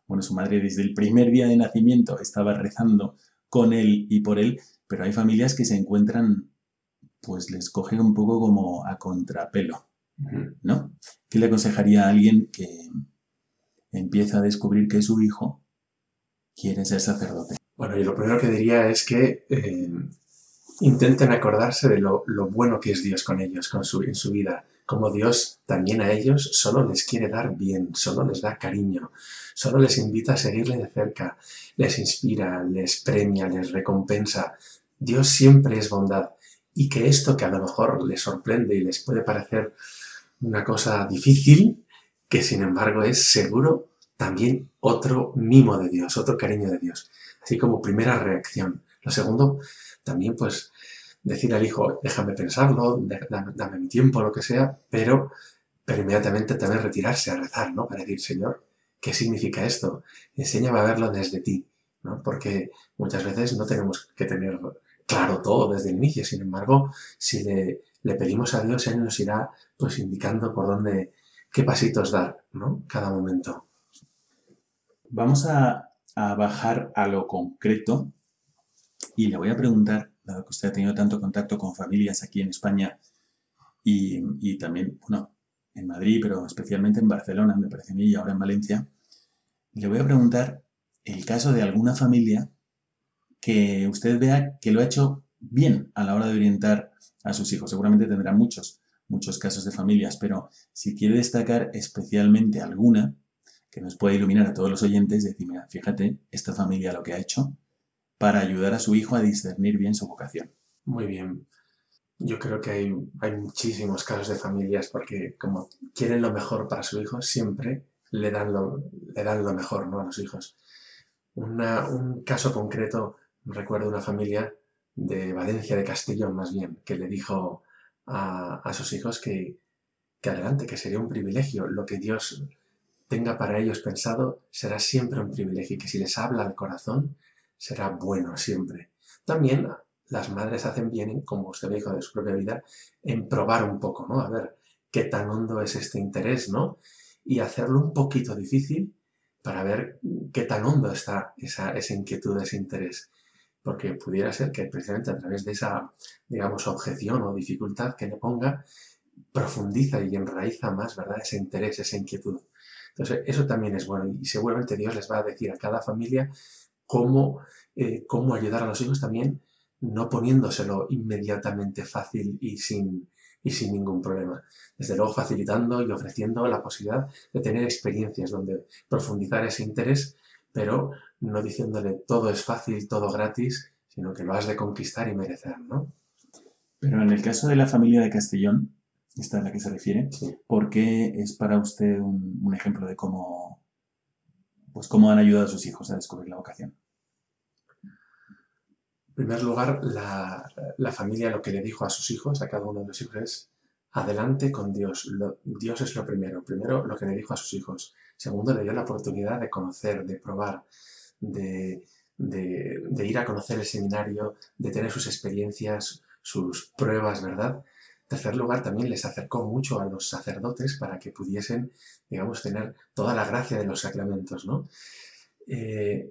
Speaker 2: bueno, su madre desde el primer día de nacimiento estaba rezando con él y por él, pero hay familias que se encuentran, pues les cogen un poco como a contrapelo, ¿no? ¿Qué le aconsejaría a alguien que empieza a descubrir que su hijo quiere ser sacerdote?
Speaker 6: Bueno, y lo primero que diría es que eh, intenten acordarse de lo, bueno que es Dios con ellos, con su, en su vida, como Dios también a ellos solo les quiere dar bien, solo les da cariño, solo les invita a seguirle de cerca, les inspira, les premia, les recompensa. Dios siempre es bondad y que esto que a lo mejor les sorprende y les puede parecer una cosa difícil, que sin embargo es seguro también otro mimo de Dios, otro cariño de Dios. Así como primera reacción. Lo segundo, también pues decir al hijo, déjame pensarlo, dame, mi tiempo, lo que sea, pero, inmediatamente también retirarse a rezar, ¿no? Para decir, Señor, ¿qué significa esto? Enséñame a verlo desde ti, ¿no? Porque muchas veces no tenemos que tener claro todo desde el inicio, sin embargo, si le, le pedimos a Dios, Él nos irá pues indicando por dónde, qué pasitos dar, ¿no? Cada momento.
Speaker 2: Vamos a, a bajar a lo concreto y le voy a preguntar dado que usted ha tenido tanto contacto con familias aquí en España y, también, bueno, en Madrid, pero especialmente en Barcelona, me parece a mí, y ahora en Valencia, le voy a preguntar el caso de alguna familia que usted vea que lo ha hecho bien a la hora de orientar a sus hijos. Seguramente tendrá muchos, muchos casos de familias, pero si quiere destacar especialmente alguna que nos pueda iluminar a todos los oyentes, decir, mira, fíjate, esta familia lo que ha hecho para ayudar a su hijo a discernir bien su vocación.
Speaker 6: Muy bien. Yo creo que hay, hay muchísimos casos de familias porque como quieren lo mejor para su hijo, siempre le dan lo, le dan lo mejor ¿no? a los hijos. un caso concreto, recuerdo una familia de Valencia, de Castellón más bien, que le dijo a, a sus hijos que, que adelante, que sería un privilegio. Lo que Dios tenga para ellos pensado será siempre un privilegio y que si les habla al corazón, será bueno siempre. También las madres hacen bien, como usted dijo de su propia vida, en probar un poco, ¿no? A ver qué tan hondo es este interés, ¿no? Y hacerlo un poquito difícil para ver qué tan hondo está esa, esa inquietud, ese interés. Porque pudiera ser que precisamente a través de esa, digamos, objeción o dificultad que le ponga, profundiza y enraiza más, ¿verdad? Ese interés, esa inquietud. Entonces, eso también es bueno y seguramente Dios les va a decir a cada familia cómo, eh, cómo ayudar a los hijos también, no poniéndoselo inmediatamente fácil y sin, y sin ningún problema. Desde luego facilitando y ofreciendo la posibilidad de tener experiencias donde profundizar ese interés, pero no diciéndole todo es fácil, todo gratis, sino que lo has de conquistar y merecer, ¿no?
Speaker 2: Pero en el caso de la familia de Castellón, esta es la que se refiere, ¿por qué es para usted un, un ejemplo de cómo, pues cómo han ayudado a sus hijos a descubrir la vocación?
Speaker 6: En primer lugar, la, la, familia lo que le dijo a sus hijos, a cada uno de los hijos, es adelante con Dios. Lo, Dios es lo primero. Primero, lo que le dijo a sus hijos. Segundo, le dio la oportunidad de conocer, de probar, de, de, de ir a conocer el seminario, de tener sus experiencias, sus pruebas, ¿verdad? Tercer lugar, también les acercó mucho a los sacerdotes para que pudiesen, digamos, tener toda la gracia de los sacramentos, ¿no? Eh,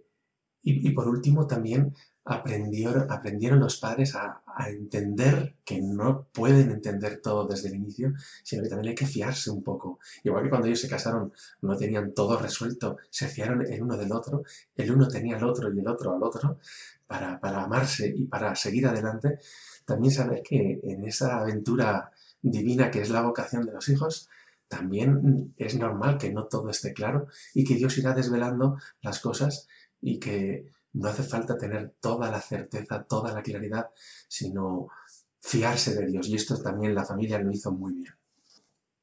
Speaker 6: y, y, por último, también aprendieron, aprendieron los padres a, entender que no pueden entender todo desde el inicio, sino que también hay que fiarse un poco. Igual que cuando ellos se casaron no tenían todo resuelto, se fiaron el uno del otro, el uno tenía al otro y el otro al otro, para, para amarse y para seguir adelante, también saber que en esa aventura divina que es la vocación de los hijos, también es normal que no todo esté claro y que Dios irá desvelando las cosas y que no hace falta tener toda la certeza, toda la claridad, sino fiarse de Dios. Y esto también la familia lo hizo muy bien.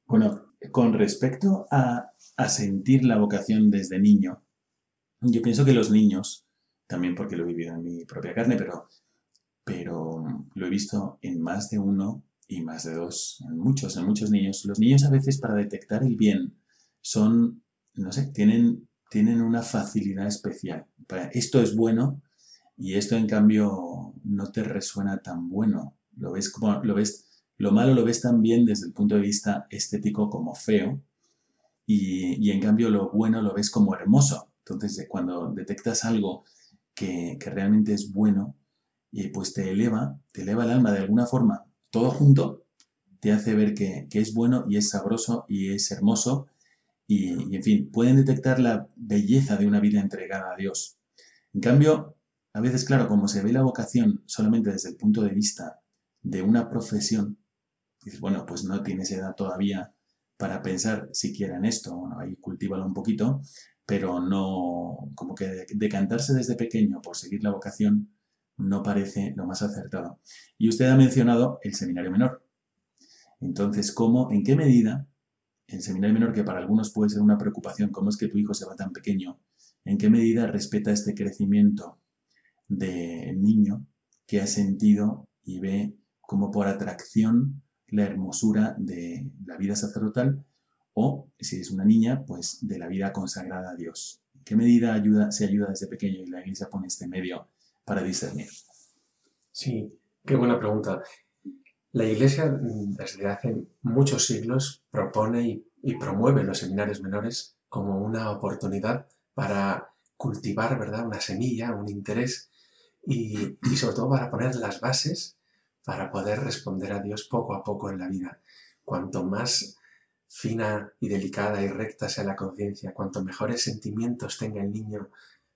Speaker 2: Bueno, con respecto a, a sentir la vocación desde niño, yo pienso que los niños, también porque lo he vivido en mi propia carne, pero, pero lo he visto en más de uno y más de dos, en muchos, en muchos niños. Los niños a veces para detectar el bien son, no sé, tienen tienen una facilidad especial. Esto es bueno y esto en cambio no te resuena tan bueno. Lo ves como lo ves lo malo lo ves también desde el punto de vista estético como feo y, y en cambio lo bueno lo ves como hermoso. Entonces cuando detectas algo que, que realmente es bueno, y pues te eleva, te eleva el alma de alguna forma, todo junto, te hace ver que, que es bueno y es sabroso y es hermoso y, en fin, pueden detectar la belleza de una vida entregada a Dios. En cambio, a veces, claro, como se ve la vocación solamente desde el punto de vista de una profesión, dices, bueno, pues no tienes edad todavía para pensar siquiera en esto, bueno, ahí cultívalo un poquito, pero no, como que decantarse desde pequeño por seguir la vocación no parece lo más acertado. Y usted ha mencionado el seminario menor. Entonces, ¿cómo, en qué medida el seminario menor, que para algunos puede ser una preocupación, ¿cómo es que tu hijo se va tan pequeño? ¿En qué medida respeta este crecimiento del niño que ha sentido y ve como por atracción la hermosura de la vida sacerdotal o, si es una niña, pues de la vida consagrada a Dios? ¿En qué medida ayuda, se ayuda desde pequeño y la Iglesia pone este medio para discernir?
Speaker 6: Sí, qué buena pregunta. La Iglesia mm, desde hace muchos siglos propone y, promueve los seminarios menores como una oportunidad para cultivar ¿verdad? una semilla, un interés y, y, sobre todo para poner las bases para poder responder a Dios poco a poco en la vida. Cuanto más fina y delicada y recta sea la conciencia, cuanto mejores sentimientos tenga el niño,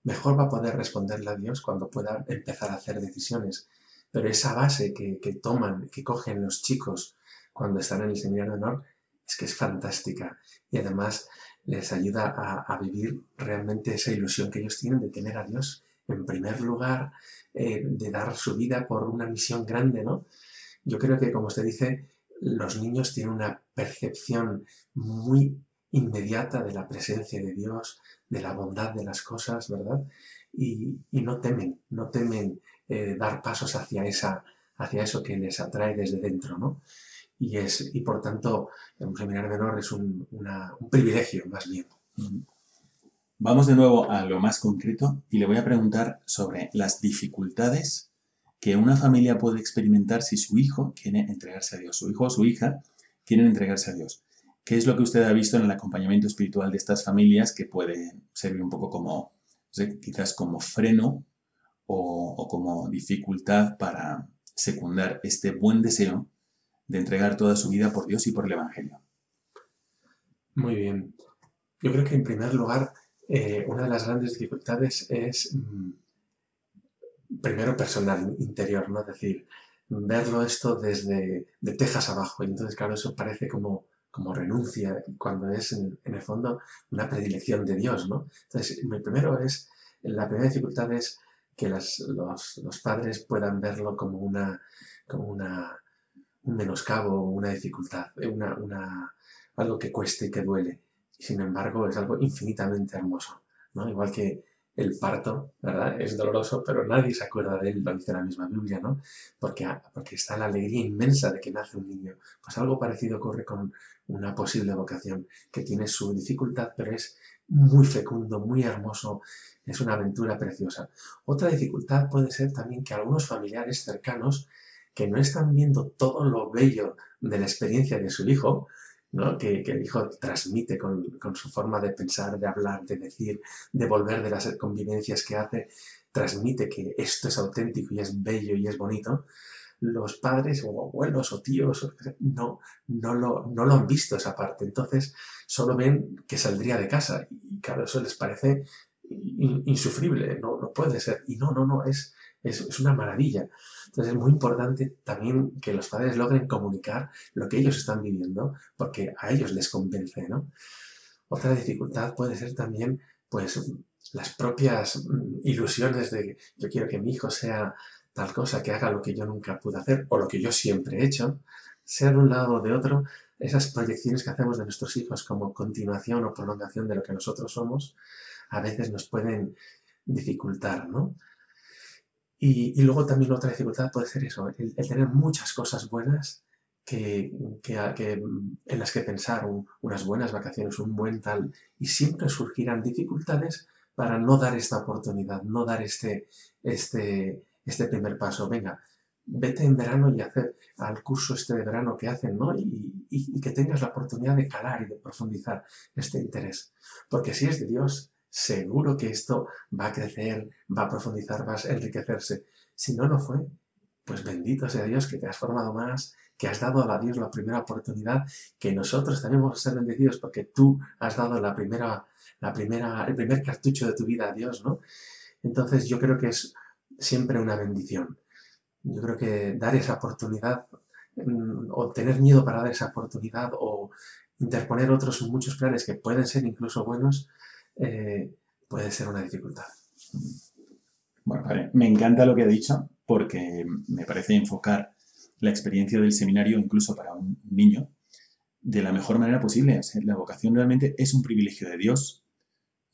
Speaker 6: mejor va a poder responderle a Dios cuando pueda empezar a hacer decisiones pero esa base que, que toman, que cogen los chicos cuando están en el seminario de honor, es que es fantástica. Y además les ayuda a, vivir realmente esa ilusión que ellos tienen de tener a Dios en primer lugar, eh, de dar su vida por una misión grande, ¿no? Yo creo que, como usted dice, los niños tienen una percepción muy inmediata de la presencia de Dios, de la bondad de las cosas, ¿verdad? Y, y no temen, no temen eh, dar pasos hacia, esa, hacia eso que les atrae desde dentro, ¿no? Y, es, y por tanto, un seminario menor es un, un privilegio, más bien.
Speaker 2: Vamos de nuevo a lo más concreto y le voy a preguntar sobre las dificultades que una familia puede experimentar si su hijo quiere entregarse a Dios, su hijo o su hija quieren entregarse a Dios. ¿Qué es lo que usted ha visto en el acompañamiento espiritual de estas familias que puede servir un poco como, quizás como freno o, como dificultad para secundar este buen deseo de entregar toda su vida por Dios y por el Evangelio?
Speaker 6: Muy bien. Yo creo que en primer lugar, eh, una de las grandes dificultades es mm, primero personal, interior, ¿no? Es decir, verlo esto desde de tejas abajo. Y entonces, claro, eso parece como, como renuncia, cuando es en, el fondo una predilección de Dios, ¿no? Entonces, primero es, la primera dificultad es que los, los, padres puedan verlo como una, como una, un menoscabo, una dificultad, una, una, algo que cueste y que duele. Sin embargo, es algo infinitamente hermoso, ¿no? Igual que el parto, ¿verdad? Es doloroso, pero nadie se acuerda de él, lo dice la misma Biblia, ¿no? Porque, porque está la alegría inmensa de que nace un niño. Pues algo parecido ocurre con una posible vocación, que tiene su dificultad, pero es muy fecundo, muy hermoso, es una aventura preciosa. Otra dificultad puede ser también que algunos familiares cercanos que no están viendo todo lo bello de la experiencia de su hijo, que, el hijo transmite con, su forma de pensar, de hablar, de decir, de volver de las convivencias que hace, transmite que esto es auténtico y es bello y es bonito, los padres o abuelos o tíos no, no, lo, no lo han visto esa parte. Entonces solo ven que saldría de casa y claro, eso les parece insufrible, no, no puede ser. Y no, no, no, es, es, una maravilla. Entonces es muy importante también que los padres logren comunicar lo que ellos están viviendo, porque a ellos les convence, ¿no? Otra dificultad puede ser también, pues, las propias mm, ilusiones de yo quiero que mi hijo sea tal cosa, que haga lo que yo nunca pude hacer o lo que yo siempre he hecho, sea de un lado o de otro, esas proyecciones que hacemos de nuestros hijos como continuación o prolongación de lo que nosotros somos, a veces nos pueden dificultar, ¿no? Y, luego también otra dificultad puede ser eso, el, tener muchas cosas buenas que, en las que pensar, unas buenas vacaciones, un buen tal, y siempre surgirán dificultades para no dar esta oportunidad, no dar este, este, este primer paso. Venga, vete en verano y hacer al curso este de verano que hacen, ¿no? Y, que tengas la oportunidad de calar y de profundizar este interés. Porque si es de Dios, seguro que esto va a crecer, va a profundizar, va a enriquecerse. Si no lo fue, pues bendito sea Dios que te has formado más, que has dado a Dios la primera oportunidad, que nosotros también vamos a ser bendecidos porque tú has dado la primera, la primera, el primer cartucho de tu vida a Dios, ¿no? Entonces yo creo que es siempre una bendición. Yo creo que dar esa oportunidad mm, o tener miedo para dar esa oportunidad o interponer otros muchos planes que pueden ser incluso buenos, eh, puede ser una dificultad.
Speaker 2: Bueno, me encanta lo que ha dicho porque me parece enfocar la experiencia del seminario incluso para un niño de la mejor manera posible. la vocación realmente es un privilegio de Dios,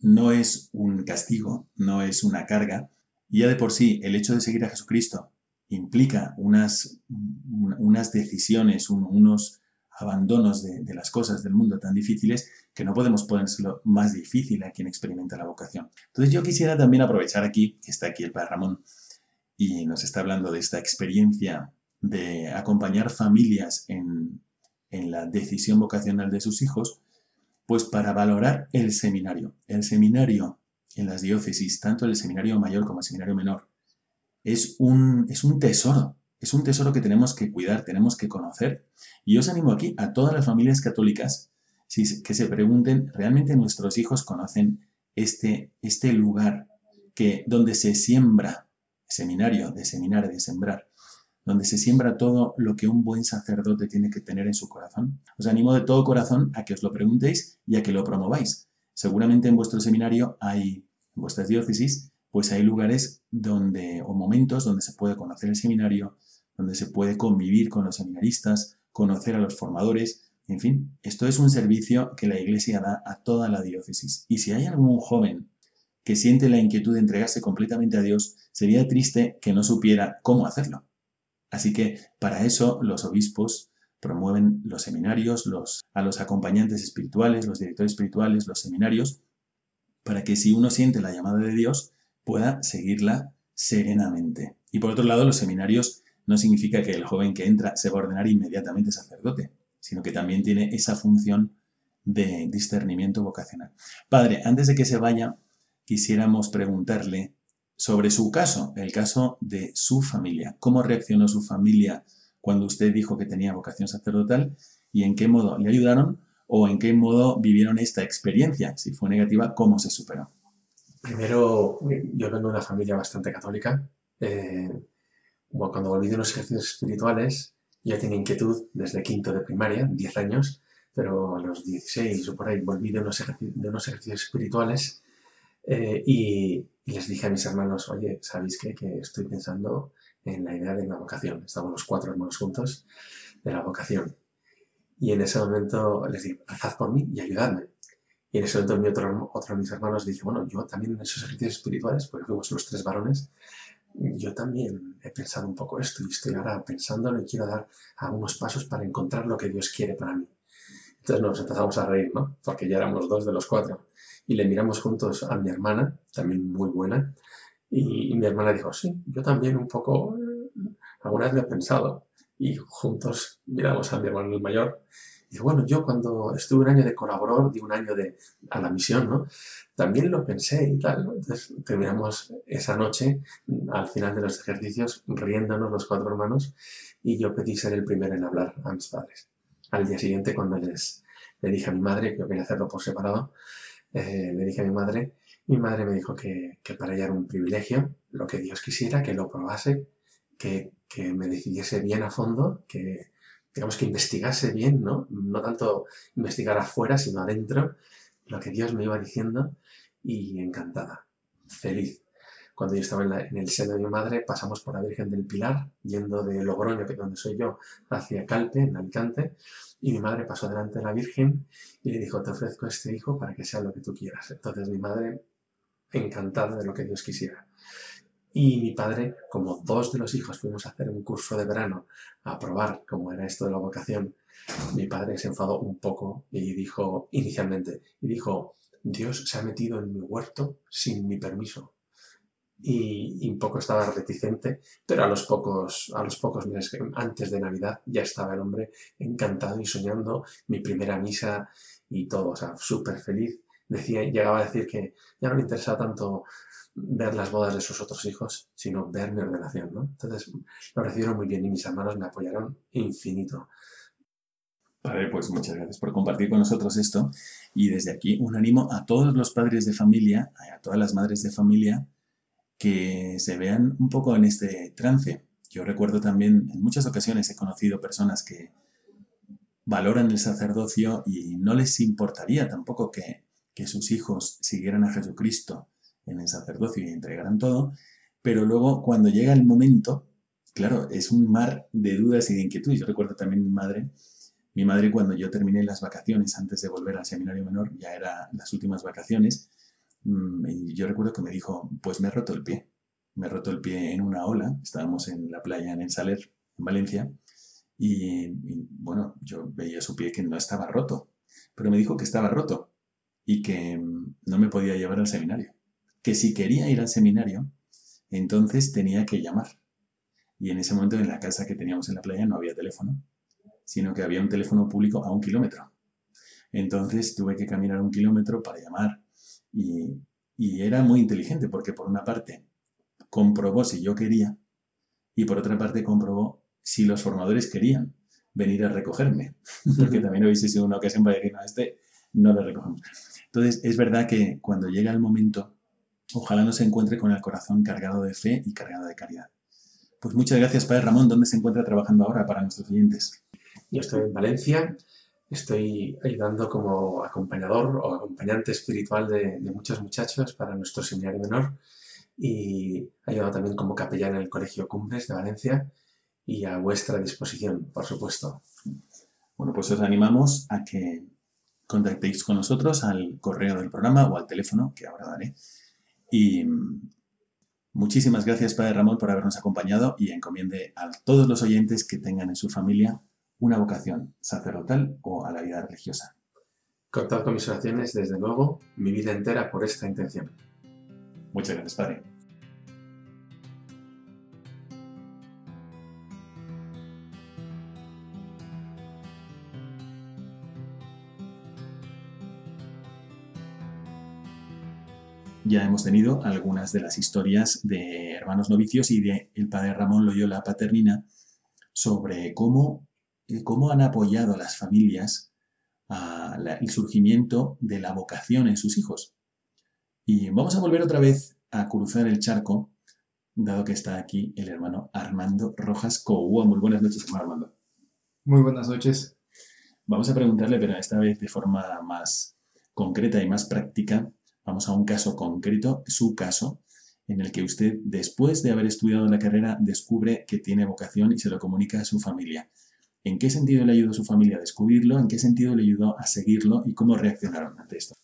Speaker 2: no es un castigo, no es una carga. Y ya de por sí, el hecho de seguir a Jesucristo implica unas, unas decisiones, unos abandonos de, las cosas del mundo tan difíciles que no podemos ponérselo más difícil a quien experimenta la vocación. Entonces yo quisiera también aprovechar aquí, que está aquí el Padre Ramón, y nos está hablando de esta experiencia de acompañar familias en, en la decisión vocacional de sus hijos, pues para valorar el seminario. El seminario en las diócesis, tanto el seminario mayor como el seminario menor, es un, es un tesoro es un tesoro que tenemos que cuidar, tenemos que conocer. Y os animo aquí a todas las familias católicas que se pregunten, ¿realmente nuestros hijos conocen este, este lugar que, donde se siembra, seminario, de seminar, de sembrar, donde se siembra todo lo que un buen sacerdote tiene que tener en su corazón? Os animo de todo corazón a que os lo preguntéis y a que lo promováis. Seguramente en vuestro seminario hay, en vuestras diócesis, pues hay lugares donde, o momentos donde se puede conocer el seminario, donde se puede convivir con los seminaristas, conocer a los formadores, en fin, esto es un servicio que la Iglesia da a toda la diócesis. Y si hay algún joven que siente la inquietud de entregarse completamente a Dios, sería triste que no supiera cómo hacerlo. Así que para eso los obispos promueven los seminarios, los, a los acompañantes espirituales, los directores espirituales, los seminarios, para que si uno siente la llamada de Dios, pueda seguirla serenamente. Y por otro lado, los seminarios no significa que el joven que entra se va a ordenar inmediatamente sacerdote, sino que también tiene esa función de discernimiento vocacional. Padre, antes de que se vaya, quisiéramos preguntarle sobre su caso, el caso de su familia. ¿Cómo reaccionó su familia cuando usted dijo que tenía vocación sacerdotal y en qué modo le ayudaron o en qué modo vivieron esta experiencia? Si fue negativa, ¿cómo se superó?
Speaker 6: Primero, yo vengo de una familia bastante católica. Eh, cuando volví de unos ejercicios espirituales, ya tenía inquietud desde quinto de primaria, 10 años, pero a los 16 o por ahí volví de unos, de unos ejercicios espirituales eh, y, les dije a mis hermanos, oye, ¿sabéis qué? Que estoy pensando en la idea de la vocación. Estábamos los cuatro hermanos juntos de la vocación. Y en ese momento les dije, rezad por mí y ayudadme. Y en ese momento mi otro, otro de mis hermanos dije, bueno, yo también en esos ejercicios espirituales, porque fuimos los tres varones, yo también he pensado un poco esto y estoy ahora pensándolo y quiero dar algunos pasos para encontrar lo que Dios quiere para mí. Entonces nos empezamos a reír, ¿no? Porque ya éramos dos de los cuatro. Y le miramos juntos a mi hermana, también muy buena, y, mi hermana dijo, sí, yo también un poco, eh, alguna vez lo he pensado. Y juntos miramos a mi hermano el mayor y bueno, yo cuando estuve un año de colaborador, de un año de, a la misión, ¿no? También lo pensé y tal, Entonces terminamos esa noche, al final de los ejercicios, riéndonos los cuatro hermanos y yo pedí ser el primero en hablar a mis padres. Al día siguiente, cuando les, le dije a mi madre, que yo quería hacerlo por separado, eh, le dije a mi madre, mi madre me dijo que, para ella era un privilegio, lo que Dios quisiera, que lo probase, que, que me decidiese bien a fondo, que, digamos que investigase bien, ¿no? No tanto investigar afuera, sino adentro, lo que Dios me iba diciendo y encantada, feliz. Cuando yo estaba en, el seno de mi madre, pasamos por la Virgen del Pilar, yendo de Logroño, que es donde soy yo, hacia Calpe, en Alicante, y mi madre pasó delante de la Virgen y le dijo, te ofrezco este hijo para que sea lo que tú quieras. Entonces mi madre, encantada de lo que Dios quisiera. Y mi padre, como dos de los hijos fuimos a hacer un curso de verano a probar cómo era esto de la vocación, mi padre se enfadó un poco y dijo, inicialmente, y dijo, Dios se ha metido en mi huerto sin mi permiso. Y, un poco estaba reticente, pero a los pocos, a los pocos meses antes de Navidad ya estaba el hombre encantado y soñando mi primera misa y todo, o sea, súper feliz. Decía, llegaba a decir que ya no le interesaba tanto ver las bodas de sus otros hijos, sino ver mi ordenación, ¿no? Entonces lo recibieron muy bien y mis hermanos me apoyaron infinito.
Speaker 2: Padre, pues muchas gracias por compartir con nosotros esto. Y desde aquí un ánimo a todos los padres de familia, a todas las madres de familia, que se vean un poco en este trance. Yo recuerdo también, en muchas ocasiones he conocido personas que valoran el sacerdocio y no les importaría tampoco que, que sus hijos siguieran a Jesucristo en el sacerdocio y entregarán todo, pero luego cuando llega el momento, claro, es un mar de dudas y de inquietudes. Yo recuerdo también mi madre, mi madre cuando yo terminé las vacaciones antes de volver al seminario menor, ya eran las últimas vacaciones, mm, yo recuerdo que me dijo, pues me he roto el pie, me he roto el pie en una ola, estábamos en la playa en el Saler, en Valencia, y, y bueno, yo veía su pie que no estaba roto, pero me dijo que estaba roto y que mm, no me podía llevar al seminario que si quería ir al seminario, entonces tenía que llamar. Y en ese momento en la casa que teníamos en la playa no había teléfono, sino que había un teléfono público a un kilómetro. Entonces tuve que caminar un kilómetro para llamar y, era muy inteligente porque por una parte comprobó si yo quería y por otra parte comprobó si los formadores querían venir a recogerme, porque también hubiese sido una ocasión para decir, no, este no lo recogemos. Entonces, es verdad que cuando llega el momento Ojalá no se encuentre con el corazón cargado de fe y cargado de caridad. Pues muchas gracias, Padre Ramón. ¿Dónde se encuentra trabajando ahora para nuestros oyentes?
Speaker 6: Yo estoy en Valencia, estoy ayudando como acompañador o acompañante espiritual de, muchos muchachos para nuestro seminario menor y ayudado también como capellán en el Colegio Cumbres de Valencia y a vuestra disposición, por supuesto.
Speaker 2: Bueno, pues os animamos a que contactéis con nosotros al correo del programa o al teléfono que ahora daré y muchísimas gracias, Padre Ramón, por habernos acompañado y encomiende a todos los oyentes que tengan en su familia una vocación sacerdotal o a la vida religiosa.
Speaker 6: Contad con mis oraciones, desde luego, mi vida entera por esta intención.
Speaker 2: Muchas gracias, Padre. Ya hemos tenido algunas de las historias de hermanos novicios y de el padre Ramón Loyola Paternina sobre cómo, eh, cómo han apoyado las familias a el surgimiento de la vocación en sus hijos. Y vamos a volver otra vez a cruzar el charco, dado que está aquí el hermano Armando Rojas Coua. Muy buenas noches, hermano Armando.
Speaker 7: Muy buenas noches.
Speaker 2: Vamos a preguntarle, pero esta vez de forma más concreta y más práctica, Vamos a un caso concreto, su caso, en el que usted, después de haber estudiado la carrera, descubre que tiene vocación y se lo comunica a su familia. ¿En qué sentido le ayudó su familia a descubrirlo? ¿En qué sentido le ayudó a seguirlo? ¿Y cómo reaccionaron ante esto?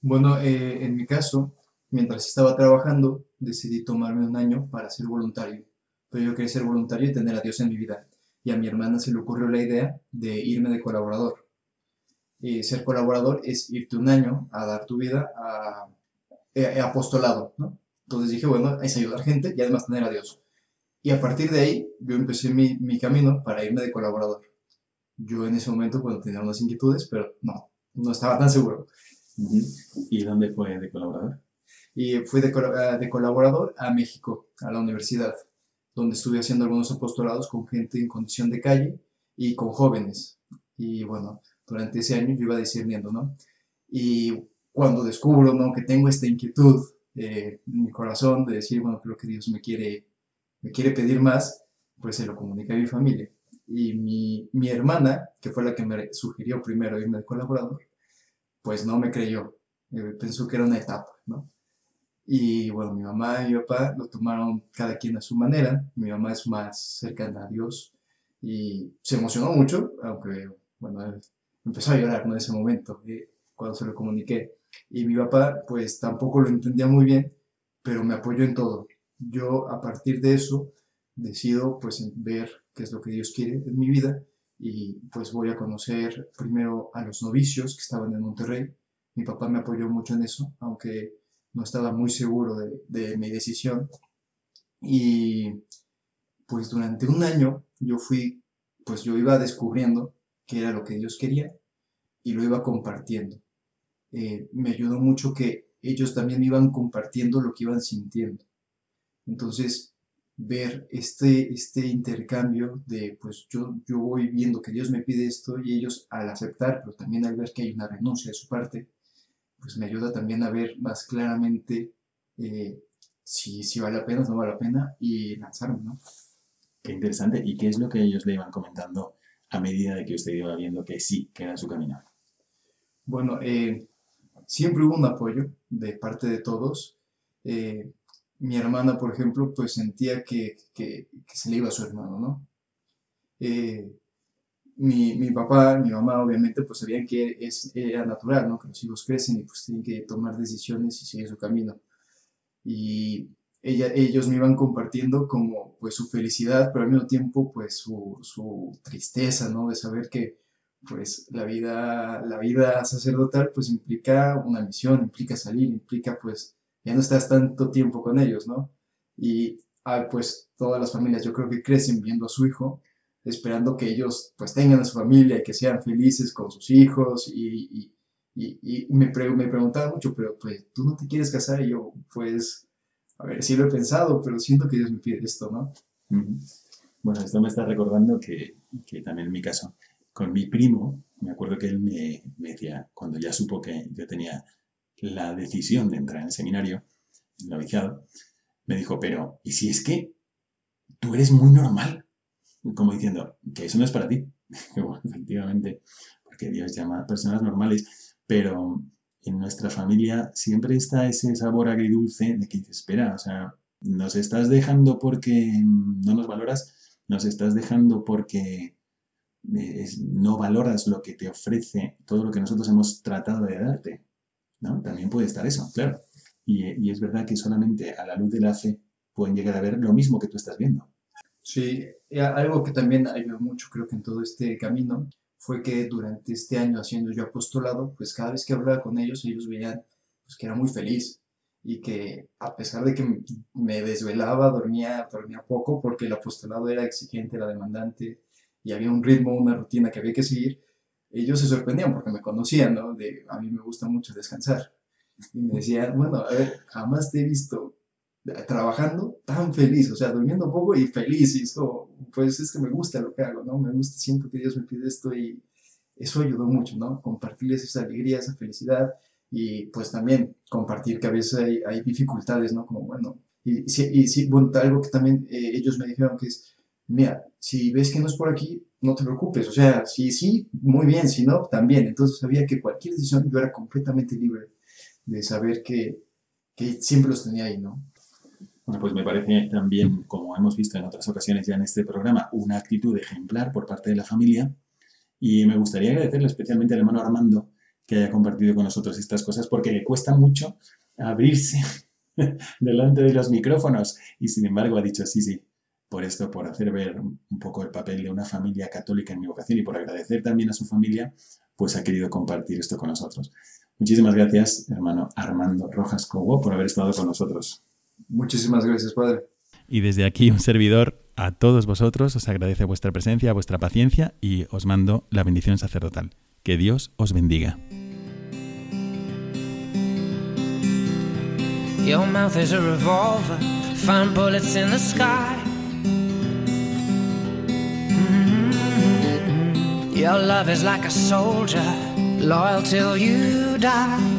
Speaker 7: Bueno, eh, en mi caso, mientras estaba trabajando, decidí tomarme un año para ser voluntario. Pero yo quería ser voluntario y tener a Dios en mi vida. Y a mi hermana se le ocurrió la idea de irme de colaborador ser colaborador es irte un año a dar tu vida a, eh, apostolado, ¿no? Entonces dije, bueno, es ayudar gente y además tener a Dios. Y a partir de ahí, yo empecé mi, mi camino para irme de colaborador. Yo en ese momento, bueno, tenía unas inquietudes, pero no, no estaba tan seguro.
Speaker 2: ¿Y dónde fue de colaborador?
Speaker 7: Y fui de, eh, de colaborador a México, a la universidad, donde estuve haciendo algunos apostolados con gente en condición de calle y con jóvenes. Y bueno, durante ese año yo iba discerniendo, ¿no? Y cuando descubro, ¿no? Que tengo esta inquietud eh, en mi corazón de decir, bueno, creo que Dios me quiere, me quiere pedir más, pues se lo comuniqué a mi familia. Y mi, mi hermana, que fue la que me sugirió primero irme de colaborador, pues no me creyó. Eh, pensó que era una etapa, ¿no? Y bueno, mi mamá y mi papá lo tomaron cada quien a su manera. Mi mamá es más cercana a Dios y se emocionó mucho, aunque, bueno, empezó a llorar en ese momento, eh, cuando se lo comuniqué. Y mi papá, pues tampoco lo entendía muy bien, pero me apoyó en todo. Yo, a partir de eso, decido pues ver qué es lo que Dios quiere en mi vida y pues voy a conocer primero a los novicios que estaban en Monterrey. Mi papá me apoyó mucho en eso, aunque no estaba muy seguro de, de mi decisión. Y pues durante un año yo fui, pues yo iba descubriendo qué era lo que Dios quería y lo iba compartiendo. Eh, me ayudó mucho que ellos también iban compartiendo lo que iban sintiendo. Entonces, ver este, este intercambio de, pues yo, yo voy viendo que Dios me pide esto y ellos al aceptar, pero también al ver que hay una renuncia de su parte, pues me ayuda también a ver más claramente eh, si, si vale la pena o no vale la pena y lanzarme, ¿no?
Speaker 2: Qué interesante. ¿Y qué es lo que ellos le iban comentando a medida de que usted iba viendo que sí, que era su camino?
Speaker 7: Bueno, eh, siempre hubo un apoyo de parte de todos. Eh, mi hermana, por ejemplo, pues sentía que, que, se le iba a su hermano, ¿no? Eh, mi, mi, papá, mi mamá, obviamente, pues sabían que es, era natural, ¿no? Que los hijos crecen y pues tienen que tomar decisiones y seguir su camino. Y ellos me iban compartiendo como pues su felicidad, pero al mismo tiempo pues su, su, tristeza, ¿no? De saber que pues la vida, la vida sacerdotal pues implica una misión, implica salir, implica pues ya no estás tanto tiempo con ellos, ¿no? Y ah, pues todas las familias yo creo que crecen viendo a su hijo, esperando que ellos pues tengan a su familia y que sean felices con sus hijos y, y, y, me, me preguntaba mucho, pero pues tú no te quieres casar y yo pues a ver, sí lo he pensado, pero siento que Dios me pide esto, ¿no?
Speaker 2: Bueno, esto me está recordando que, que, también en mi caso, con mi primo, me acuerdo que él me, decía, cuando ya supo que yo tenía la decisión de entrar en el seminario, noviciado, me dijo, pero, ¿y si es que tú eres muy normal? Como diciendo, que eso no es para ti. efectivamente, porque Dios llama a personas normales, pero en nuestra familia siempre está ese sabor agridulce de que dices, espera, o sea, nos estás dejando porque no nos valoras, nos estás dejando porque eh, no valoras lo que te ofrece todo lo que nosotros hemos tratado de darte. ¿no? También puede estar eso, claro. Y, y, es verdad que solamente a la luz de la fe pueden llegar a ver lo mismo que tú estás viendo.
Speaker 7: Sí, algo que también ayudó mucho creo que en todo este camino fue que durante este año haciendo yo apostolado, pues cada vez que hablaba con ellos, ellos veían pues, que era muy feliz y que a pesar de que me desvelaba, dormía, dormía poco porque el apostolado era exigente, era demandante y había un ritmo, una rutina que había que seguir, ellos se sorprendían porque me conocían, ¿no? De, a mí me gusta mucho descansar. Y me decían, bueno, a ver, jamás te he visto trabajando tan feliz, o sea, durmiendo poco y feliz, y eso, pues es que me gusta lo que hago, ¿no? Me gusta, siento que Dios me pide esto y eso ayudó mucho, ¿no? Compartirles esa alegría, esa felicidad y pues también compartir que a veces hay, dificultades, ¿no? Como, bueno, y, y, sí, bueno, algo que también eh, ellos me dijeron que es, mira, si ves que no es por aquí, no te preocupes, o sea, si sí, muy bien, si no, también. Entonces sabía que cualquier decisión yo era completamente libre de saber que, que siempre los tenía ahí, ¿no?
Speaker 2: Bueno, pues me parece también, como hemos visto en otras ocasiones ya en este programa, una actitud ejemplar por parte de la familia. Y me gustaría agradecerle especialmente al hermano Armando que haya compartido con nosotros estas cosas, porque le cuesta mucho abrirse delante de los micrófonos. Y sin embargo ha dicho, sí, sí, por esto, por hacer ver un poco el papel de una familia católica en mi vocación y por agradecer también a su familia, pues ha querido compartir esto con nosotros. Muchísimas gracias, hermano Armando Rojas Cobo, por haber estado con nosotros.
Speaker 7: Muchísimas gracias, Padre.
Speaker 8: Y desde aquí un servidor a todos vosotros os agradece vuestra presencia, vuestra paciencia y os mando la bendición sacerdotal. Que Dios os bendiga.
Speaker 9: Your mouth is a revolver, find bullets in the sky. Your love is like a soldier, loyal till you die.